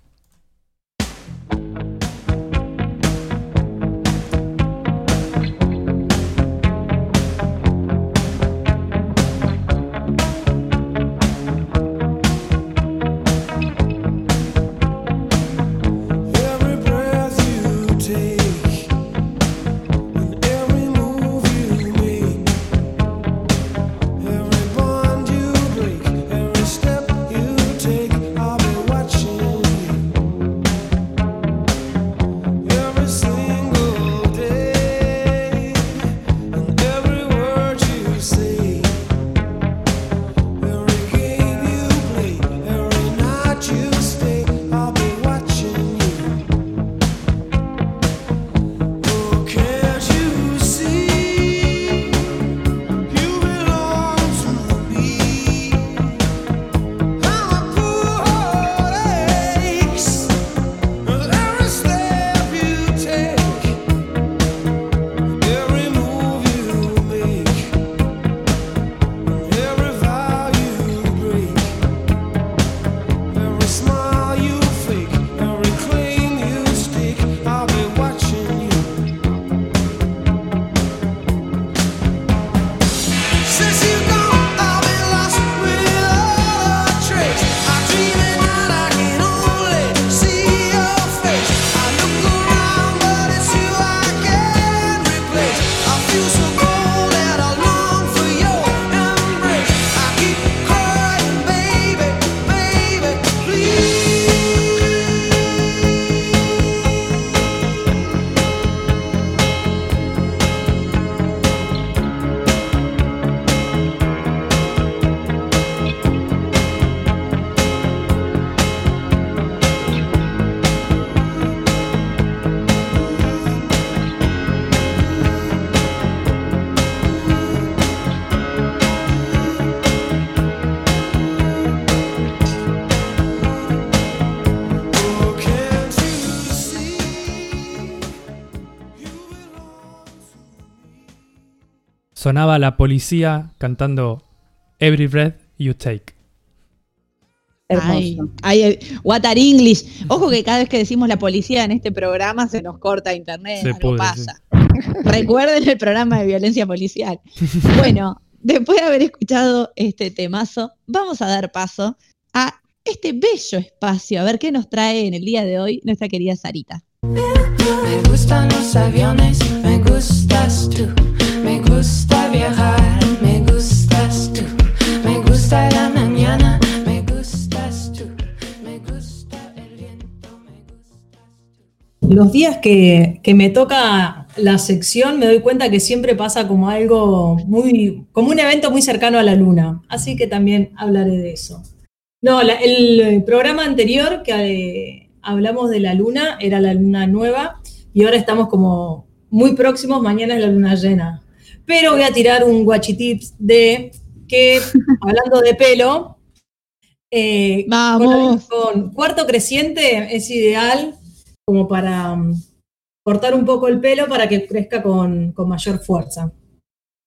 Sonaba la policía cantando Every Breath You Take. Ay, Hermoso. ay, what are English. Ojo que cada vez que decimos la policía en este programa se nos corta internet, Se algo pudre, pasa. [LAUGHS] Recuerden el programa de violencia policial. [LAUGHS] Bueno, después de haber escuchado este temazo, vamos a dar paso a este bello espacio, a ver qué nos trae en el día de hoy nuestra querida Sarita. Me gustan los aviones, me gustas tú. Me gusta viajar, me gustas tú. Me gusta la mañana, me gustas tú. Me gusta el viento, me gustas Los días que, que me toca la sección me doy cuenta que siempre pasa como algo muy, como un evento muy cercano a la luna. Así que también hablaré de eso. No, el programa anterior que eh, hablamos de la luna era la luna nueva y ahora estamos como muy próximos, mañana es la luna llena. Pero voy a tirar un guachitips de que, [LAUGHS] hablando de pelo, eh, Vamos. con, con cuarto creciente es ideal como para mm, cortar un poco el pelo para que crezca con, con mayor fuerza.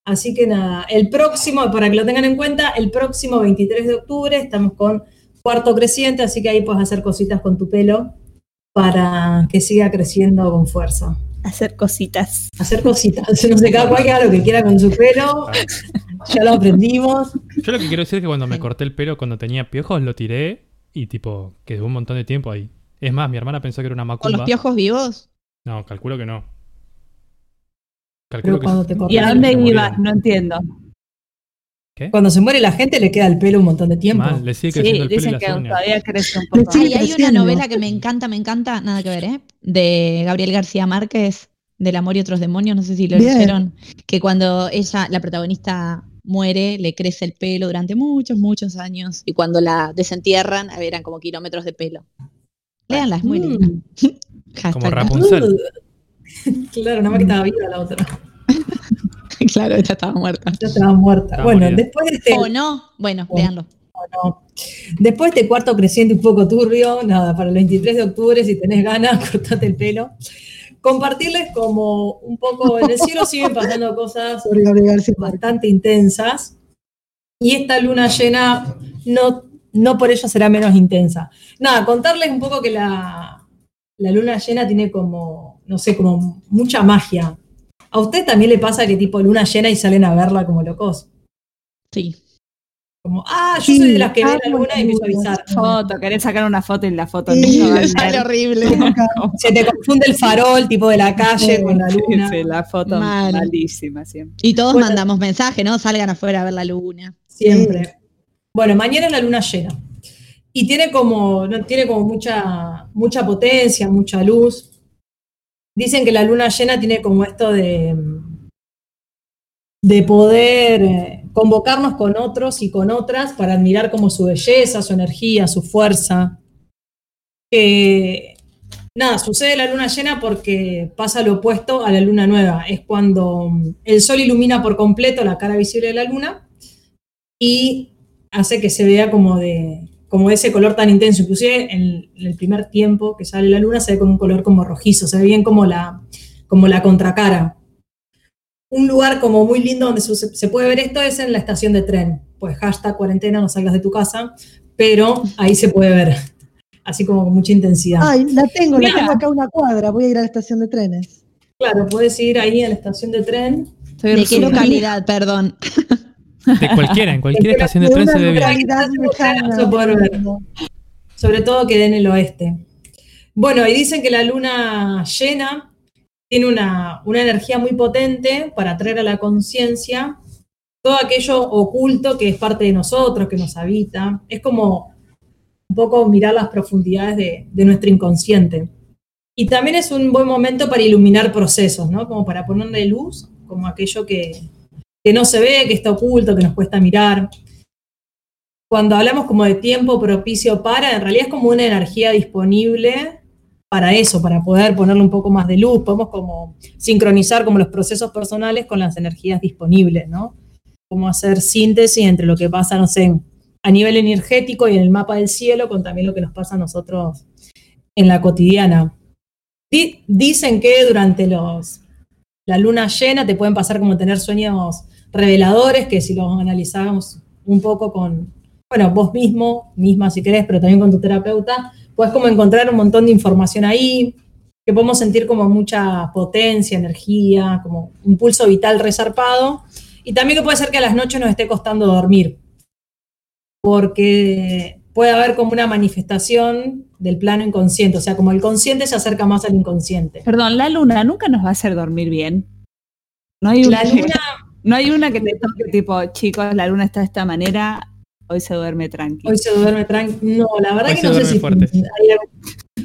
Así que nada, el próximo, para que lo tengan en cuenta, el próximo 23 de octubre estamos con cuarto creciente, así que ahí puedes hacer cositas con tu pelo para que siga creciendo con fuerza. Hacer cositas. Hacer cositas, no sé, cada cual que haga lo que quiera con su pelo, ya lo aprendimos. Yo lo que quiero decir es que cuando me corté el pelo cuando tenía piojos, lo tiré y tipo, quedó un montón de tiempo ahí. Es más, mi hermana pensó que era una ¿Con macumba. los piojos vivos? No, calculo que no. Pero Calculo que cuando se- te ¿Y a dónde ibas? No entiendo. Cuando se muere la gente le queda el pelo un montón de tiempo. Mal, le sigue Sí, creciendo el pelo y dicen las que uñas. todavía crece un poco. Ay, hay una novela que me encanta, me encanta, nada que ver, ¿eh? De Gabriel García Márquez, Del amor y otros demonios, no sé si lo Bien. leyeron, que cuando ella, la protagonista, muere, le crece el pelo durante muchos, muchos años, y cuando la desentierran, eran como kilómetros de pelo. Léanla, es muy Mm. linda. [LAUGHS] Como Rapunzel. [LAUGHS] Claro, nada más que estaba viva la otra. [LAUGHS] [LAUGHS] claro, ella estaba muerta. Ya estaba muerta. Estaba bueno, morida. después de este, O no, bueno, Bueno. léanlo. no. después de este cuarto creciente un poco turbio, nada, para el 23 de octubre, si tenés ganas, [LAUGHS] cortate el pelo. Compartirles como un poco, en el cielo siguen pasando cosas [LAUGHS] bastante intensas y esta luna llena no, no por ello será menos intensa. Nada, contarles un poco que la, la luna llena tiene como, no sé, como mucha magia. ¿A usted también le pasa que tipo luna llena y salen a verla como locos? Sí. Como, ah, yo Sí, soy de las que ve la amo luna y la empiezo a avisar. Foto, querés sacar una foto y la foto Sí, no va a Sale horrible. [LAUGHS] Se te confunde el farol tipo de la calle con la luna. Sí, la foto Mal. malísima siempre. Y todos Bueno. mandamos mensaje, ¿no? Salgan afuera a ver la luna. Siempre. Bueno, mañana es la luna llena. Y tiene como, no, tiene como mucha, mucha potencia, mucha luz. Dicen que la luna llena tiene como esto de, de poder eh, convocarnos con otros y con otras para admirar como su belleza, su energía, su fuerza. Que nada, sucede la luna llena porque pasa lo opuesto a la luna nueva. Es cuando mm, el sol ilumina por completo la cara visible de la luna y hace que se vea como de como ese color tan intenso. Inclusive en el primer tiempo que sale la luna se ve con un color como rojizo, se ve bien como la, como la contracara. Un lugar como muy lindo donde se, se puede ver esto es en la estación de tren. Pues hashtag cuarentena, no salgas de tu casa, pero ahí se puede ver, así como con mucha intensidad. Ay, la tengo, la tengo acá a una cuadra. Voy a ir a la estación de trenes. Claro, puedes ir ahí a la estación de tren. Estoy ¿De qué localidad? Perdón. [LAUGHS] De cualquiera, en cualquier estación de tren se ve bien. sobre todo que den el oeste. Bueno, y dicen que la luna llena tiene una, una energía muy potente para atraer a la conciencia todo aquello oculto que es parte de nosotros, que nos habita. Es como un poco mirar las profundidades de, de nuestro inconsciente. Y también es un buen momento para iluminar procesos, ¿no? Como para ponerle luz, como aquello que, que no se ve, que está oculto, que nos cuesta mirar cuando hablamos como de tiempo propicio para, en realidad es como una energía disponible para eso, para poder ponerle un poco más de luz, podemos como sincronizar como los procesos personales con las energías disponibles, ¿no? Como hacer síntesis entre lo que pasa, no sé, a nivel energético y en el mapa del cielo, con también lo que nos pasa a nosotros en la cotidiana. Di- dicen que durante los, la luna llena te pueden pasar como tener sueños reveladores que si los analizamos un poco con, bueno, vos mismo, misma si querés, pero también con tu terapeuta, puedes como encontrar un montón de información ahí, que podemos sentir como mucha potencia, energía, como un pulso vital resarpado, y también que puede ser que a las noches nos esté costando dormir, porque puede haber como una manifestación del plano inconsciente, o sea, como el consciente se acerca más al inconsciente. Perdón, la luna nunca nos va a hacer dormir bien. No hay una, La luna, [LAUGHS] [LAUGHS] no hay una que te toque tipo, chicos, la luna está de esta manera, hoy se duerme tranquilo. hoy se duerme tranquilo. No, la verdad Hoy que no sé si fuerte.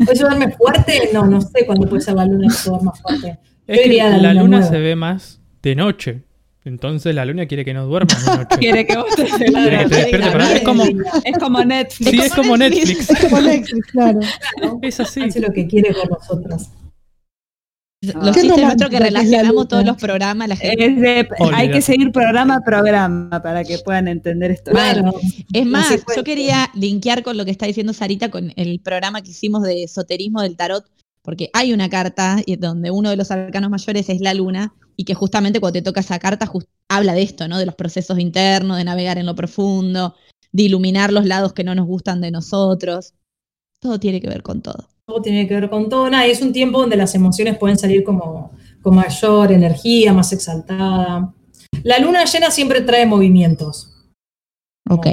hoy se duerme fuerte. No, no sé cuándo puede ser la luna que se duerma fuerte. Es que la luna se ve más de noche. Entonces la luna quiere que no duermas de noche. [LAUGHS] Quiere que vos te Quiere que te despiertes para- Es como, Es como Netflix. sí, es como Netflix. Es como Netflix, claro. Es así. Hace lo que quiere con nosotros. Los chistes nuestros que relacionamos todos los programas, la gente. Es de- hay que seguir programa a programa para que puedan entender esto. Es más, yo quería linkear con lo que está diciendo Sarita con el programa que hicimos de esoterismo del tarot, porque hay una carta donde uno de los arcanos mayores es la luna y que justamente cuando te toca esa carta jus- habla de esto, ¿no? De los procesos internos, de navegar en lo profundo, de iluminar los lados que no nos gustan de nosotros. Todo tiene que ver con todo. Todo tiene que ver con todo. Nada, y es un tiempo donde las emociones pueden salir como con mayor energía, más exaltada. La luna llena siempre trae movimientos. Ok.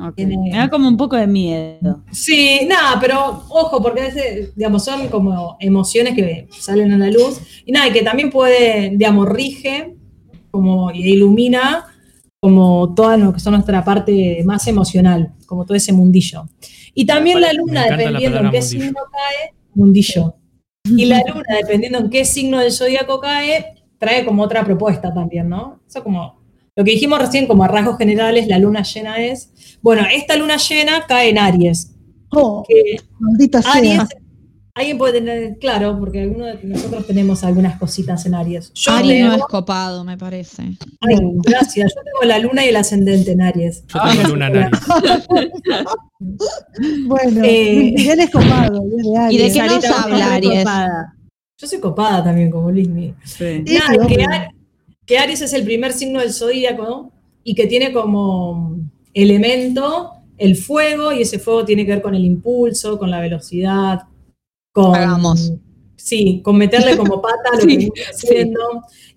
Ok. Tiene- Me da como un poco de miedo. Sí, nada, pero ojo, porque a veces, digamos, son como emociones que salen a la luz y nada, y que también puede, digamos, rige como, y ilumina como toda lo que son nuestra parte más emocional, como todo ese mundillo. Y también la luna, la dependiendo en qué mundillo. signo cae, mundillo. Y la luna, dependiendo en qué signo del zodíaco cae, trae como otra propuesta también, ¿no? Eso como lo que dijimos recién, como a rasgos generales, la luna llena es. Bueno, esta luna llena cae en Aries. Oh, Que maldita Aries, sea. Alguien puede tener, claro, porque de nosotros tenemos algunas cositas en Aries. Yo Aries no es copado, me parece. ay, gracias, yo tengo la luna y el ascendente en Aries. Yo tengo luna en Aries. [LAUGHS] Bueno, Eh, Miguel es copado. es de ¿Y de Aries. qué nos Sarita, habla, Aries? Yo soy copada también, como Luismi. Sí. Sí, Nada, que, obvio. Ar- que Aries es el primer signo del zodíaco ¿no? y que tiene como elemento el fuego y ese fuego tiene que ver con el impulso, con la velocidad, con... Hagamos. Sí, con meterle como pata lo [LAUGHS] Sí, que venimos haciendo.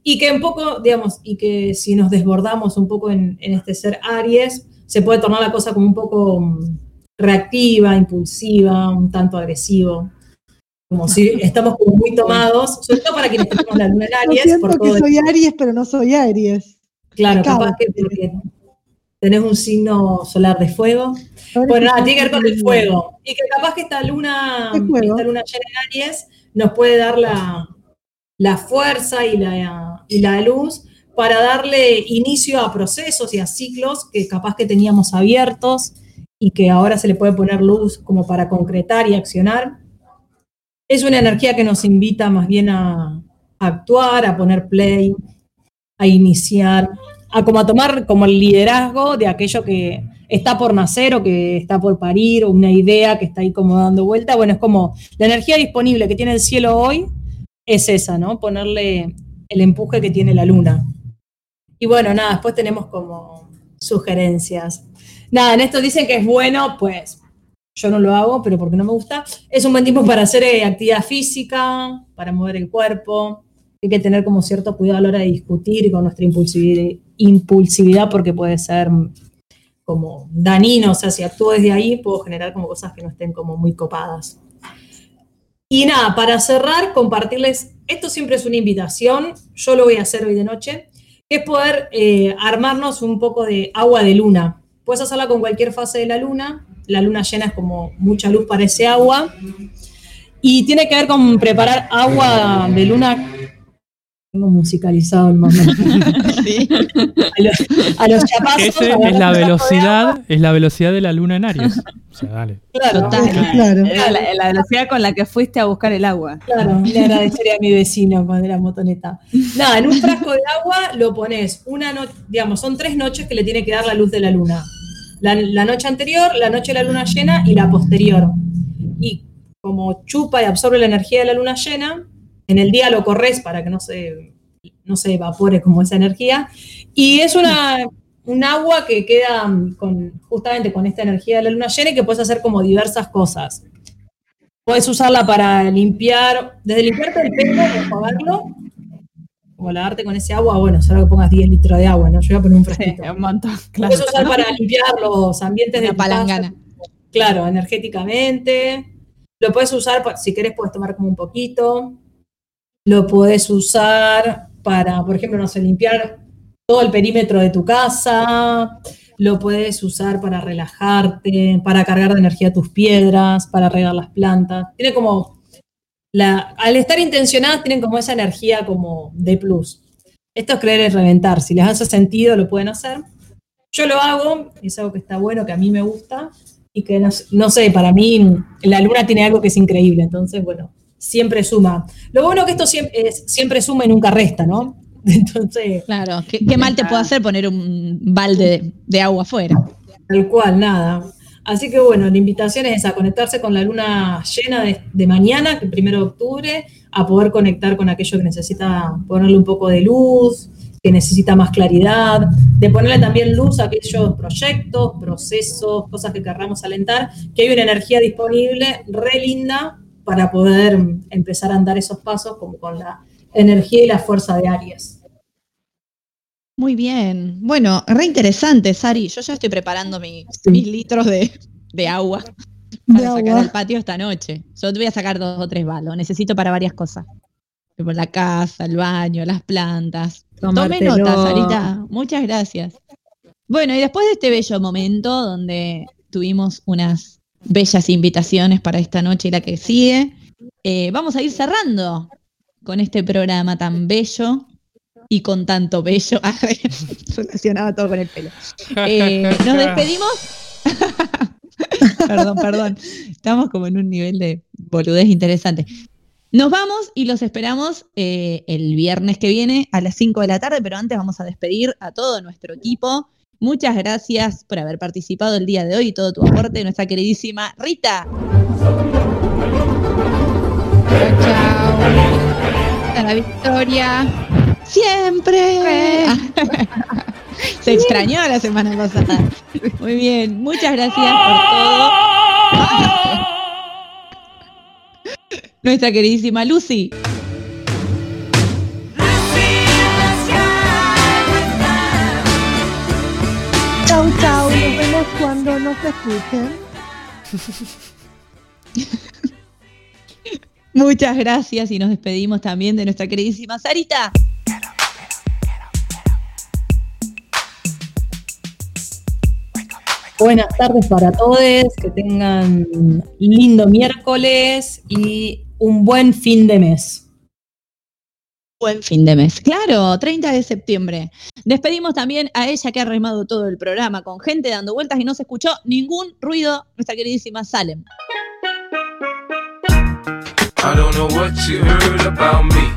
Y que un poco, digamos, y que si nos desbordamos un poco en, en este ser Aries, se puede tornar la cosa como un poco mm, reactiva, impulsiva, un tanto agresivo. Como si [LAUGHS] estamos como muy tomados, sobre todo para quienes tenemos la luna en [LAUGHS] Yo Aries, siento por que todo soy Aries, pero no soy Aries. Claro, capaz que porque tenés un signo solar de fuego. Bueno, nada, tiene que ver con el fuego. Y que capaz que esta luna, esta luna llena en Aries nos puede dar la, la fuerza y la, y la luz para darle inicio a procesos y a ciclos que capaz que teníamos abiertos y que ahora se le puede poner luz como para concretar y accionar. Es una energía que nos invita más bien a, a actuar, a poner play, a iniciar, a como a tomar como el liderazgo de aquello que está por nacer o que está por parir o una idea que está ahí como dando vuelta. Bueno, es como la energía disponible que tiene el cielo hoy es esa, ¿no? Ponerle el empuje que tiene la luna. Y bueno, nada, después tenemos como sugerencias. Nada, en esto dicen que es bueno, pues yo no lo hago, pero porque no me gusta. Es un buen tiempo para hacer eh, actividad física, para mover el cuerpo. Hay que tener como cierto cuidado a la hora de discutir con nuestra impulsividad, impulsividad porque puede ser como danino, o sea, si actúo desde ahí puedo generar como cosas que no estén como muy copadas. Y nada, para cerrar, compartirles, esto siempre es una invitación, yo lo voy a hacer hoy de noche, que es poder eh, armarnos un poco de agua de luna. Puedes hacerla con cualquier fase de la luna, la luna llena es como mucha luz para ese agua, y tiene que ver con preparar agua de luna. Tengo musicalizado el momento. [LAUGHS] A los, a los chapazos. Ese agarrar es la velocidad, es la velocidad de la luna en Aries. O sea, dale. Claro, Total. Claro. Era la, la velocidad con la que fuiste a buscar el agua. Claro, le agradecería a mi vecino cuando era motoneta. Nada, en un frasco de agua lo pones una noche, digamos, son tres noches que le tiene que dar la luz de la luna. La, la noche anterior, la noche de la luna llena y la posterior. Y como chupa y absorbe la energía de la luna llena, en el día lo corres para que no se, no se evapore como esa energía. Y es una, un agua que queda mm, con, justamente con esta energía de la luna llena y que puedes hacer como diversas cosas. Puedes usarla para limpiar, desde limpiarte el pelo, enjuagarlo, o lavarte con ese agua, bueno, solo que pongas 10 litros de agua, ¿no? Yo voy a poner un fresquito. un montón, Lo claro. puedes usar para limpiar los ambientes de casa, palangana. Claro, energéticamente. Lo puedes usar, si querés, puedes tomar como un poquito. Lo puedes usar para, por ejemplo, no sé, limpiar todo el perímetro de tu casa. Lo puedes usar para relajarte, para cargar de energía tus piedras, para regar las plantas. Tiene como, la, al estar intencionadas, tienen como esa energía como de plus. Esto es creer en reventar. Si les hace sentido, lo pueden hacer. Yo lo hago, es algo que está bueno, que a mí me gusta y que no sé, para mí la luna tiene algo que es increíble, entonces, bueno, siempre suma. Lo bueno que esto siempre, es, siempre suma y nunca resta, ¿no? [LAUGHS] Entonces, Claro, ¿qué, qué mal te puede hacer poner un balde de, agua afuera? tal cual, nada. Así que bueno, la invitación es a conectarse con la luna llena de, de mañana, que el primero de octubre, a poder conectar con aquello que necesita ponerle un poco de luz, que necesita más claridad, de ponerle también luz a aquellos proyectos, procesos, cosas que querramos alentar, que hay una energía disponible re linda para poder empezar a andar esos pasos como con la energía y la fuerza de Aries. Muy bien. Bueno, re interesante, Sari. Yo ya estoy preparando mi- mis litros de, de agua para De sacar agua. al patio esta noche. Yo te voy a sacar dos o tres balos. Necesito para varias cosas. Por la casa, el baño, las plantas. Tome nota, Sarita. Muchas gracias. Bueno, y después de este bello momento donde tuvimos unas bellas invitaciones para esta noche y la que sigue, eh, vamos a ir cerrando con este programa tan bello y con tanto bello. [LAUGHS] Relacionaba todo con el pelo. Eh, nos despedimos. [LAUGHS] perdón, perdón. Estamos como en un nivel de boludez interesante. Nos vamos y los esperamos eh, el viernes que viene a las 5 de la tarde, pero antes vamos a despedir a todo nuestro equipo. Muchas gracias por haber participado el día de hoy y todo tu aporte, nuestra queridísima Rita. Chao, chao. A la victoria. Siempre. [LAUGHS] Se extrañó la semana pasada. Muy bien, muchas gracias por todo. [LAUGHS] Nuestra queridísima Lucy. Cuando nos escuchen. Muchas gracias y nos despedimos también de nuestra queridísima Sarita. Buenas tardes para todos, que tengan lindo miércoles y un buen fin de mes. Buen fin de mes. Claro, 30 de septiembre. Despedimos también a ella que ha remado todo el programa con gente dando vueltas y no se escuchó ningún ruido, nuestra queridísima Salem. I don't know what you heard about me.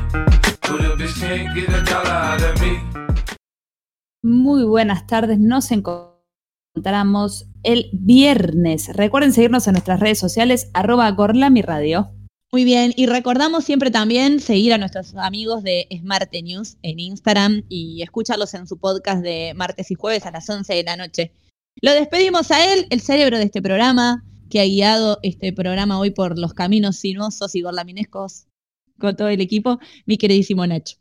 Muy buenas tardes, nos encontramos el viernes. Recuerden seguirnos en nuestras redes sociales, arroba Gorlami Radio. Muy bien, y recordamos siempre también seguir a nuestros amigos de Smarte News en Instagram y escucharlos en su podcast de martes y jueves a las 11 de la noche. Lo despedimos a él, el cerebro de este programa, que ha guiado este programa hoy por los caminos sinuosos y gorlaminescos con todo el equipo, mi queridísimo Nacho.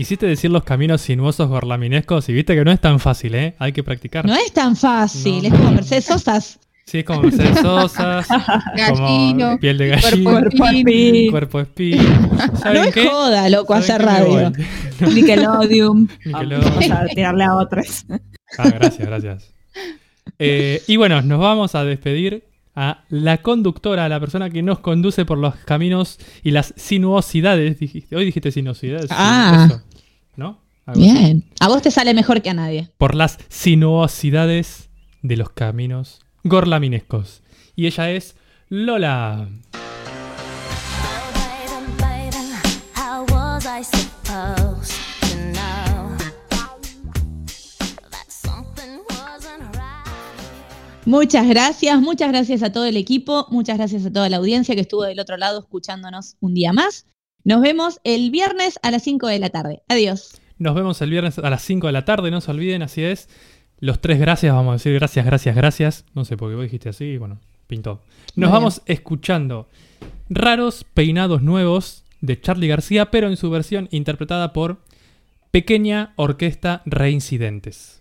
Quisiste decir los caminos sinuosos gorlaminescos y viste que no es tan fácil, ¿eh? Hay que practicar. No es tan fácil, No. es como Mercedes Sosas. Sí, es como Mercedes Sosas, [LAUGHS] como Gallino. piel de Cuerpo gallina, espín, cuerpo espín. No ¿Saben es qué? joda, loco, hacer radio. voy. [LAUGHS] Nickelodeon. Nickelodeon. Vamos a tirarle a otros. Ah, gracias, gracias. Eh, y bueno, nos vamos a despedir a la conductora, a la persona que nos conduce por los caminos y las sinuosidades. Dijiste, hoy dijiste sinuosidades. Ah. eso, ¿No? Algo así. Bien. A vos te sale mejor que a nadie. Por las sinuosidades de los caminos gorlaminescos. Y ella es Lola. Muchas gracias, muchas gracias a todo el equipo, muchas gracias a toda la audiencia que estuvo del otro lado escuchándonos un día más. Nos vemos el viernes a las 5 de la tarde. Adiós. Nos vemos el viernes a las 5 de la tarde, no se olviden, así es. Los tres gracias, vamos a decir gracias, gracias, gracias. No sé por qué vos dijiste así, bueno, pintó. Nos Muy vamos escuchando Raros Peinados Nuevos de Charlie García, pero en su versión interpretada por Pequeña Orquesta Reincidentes.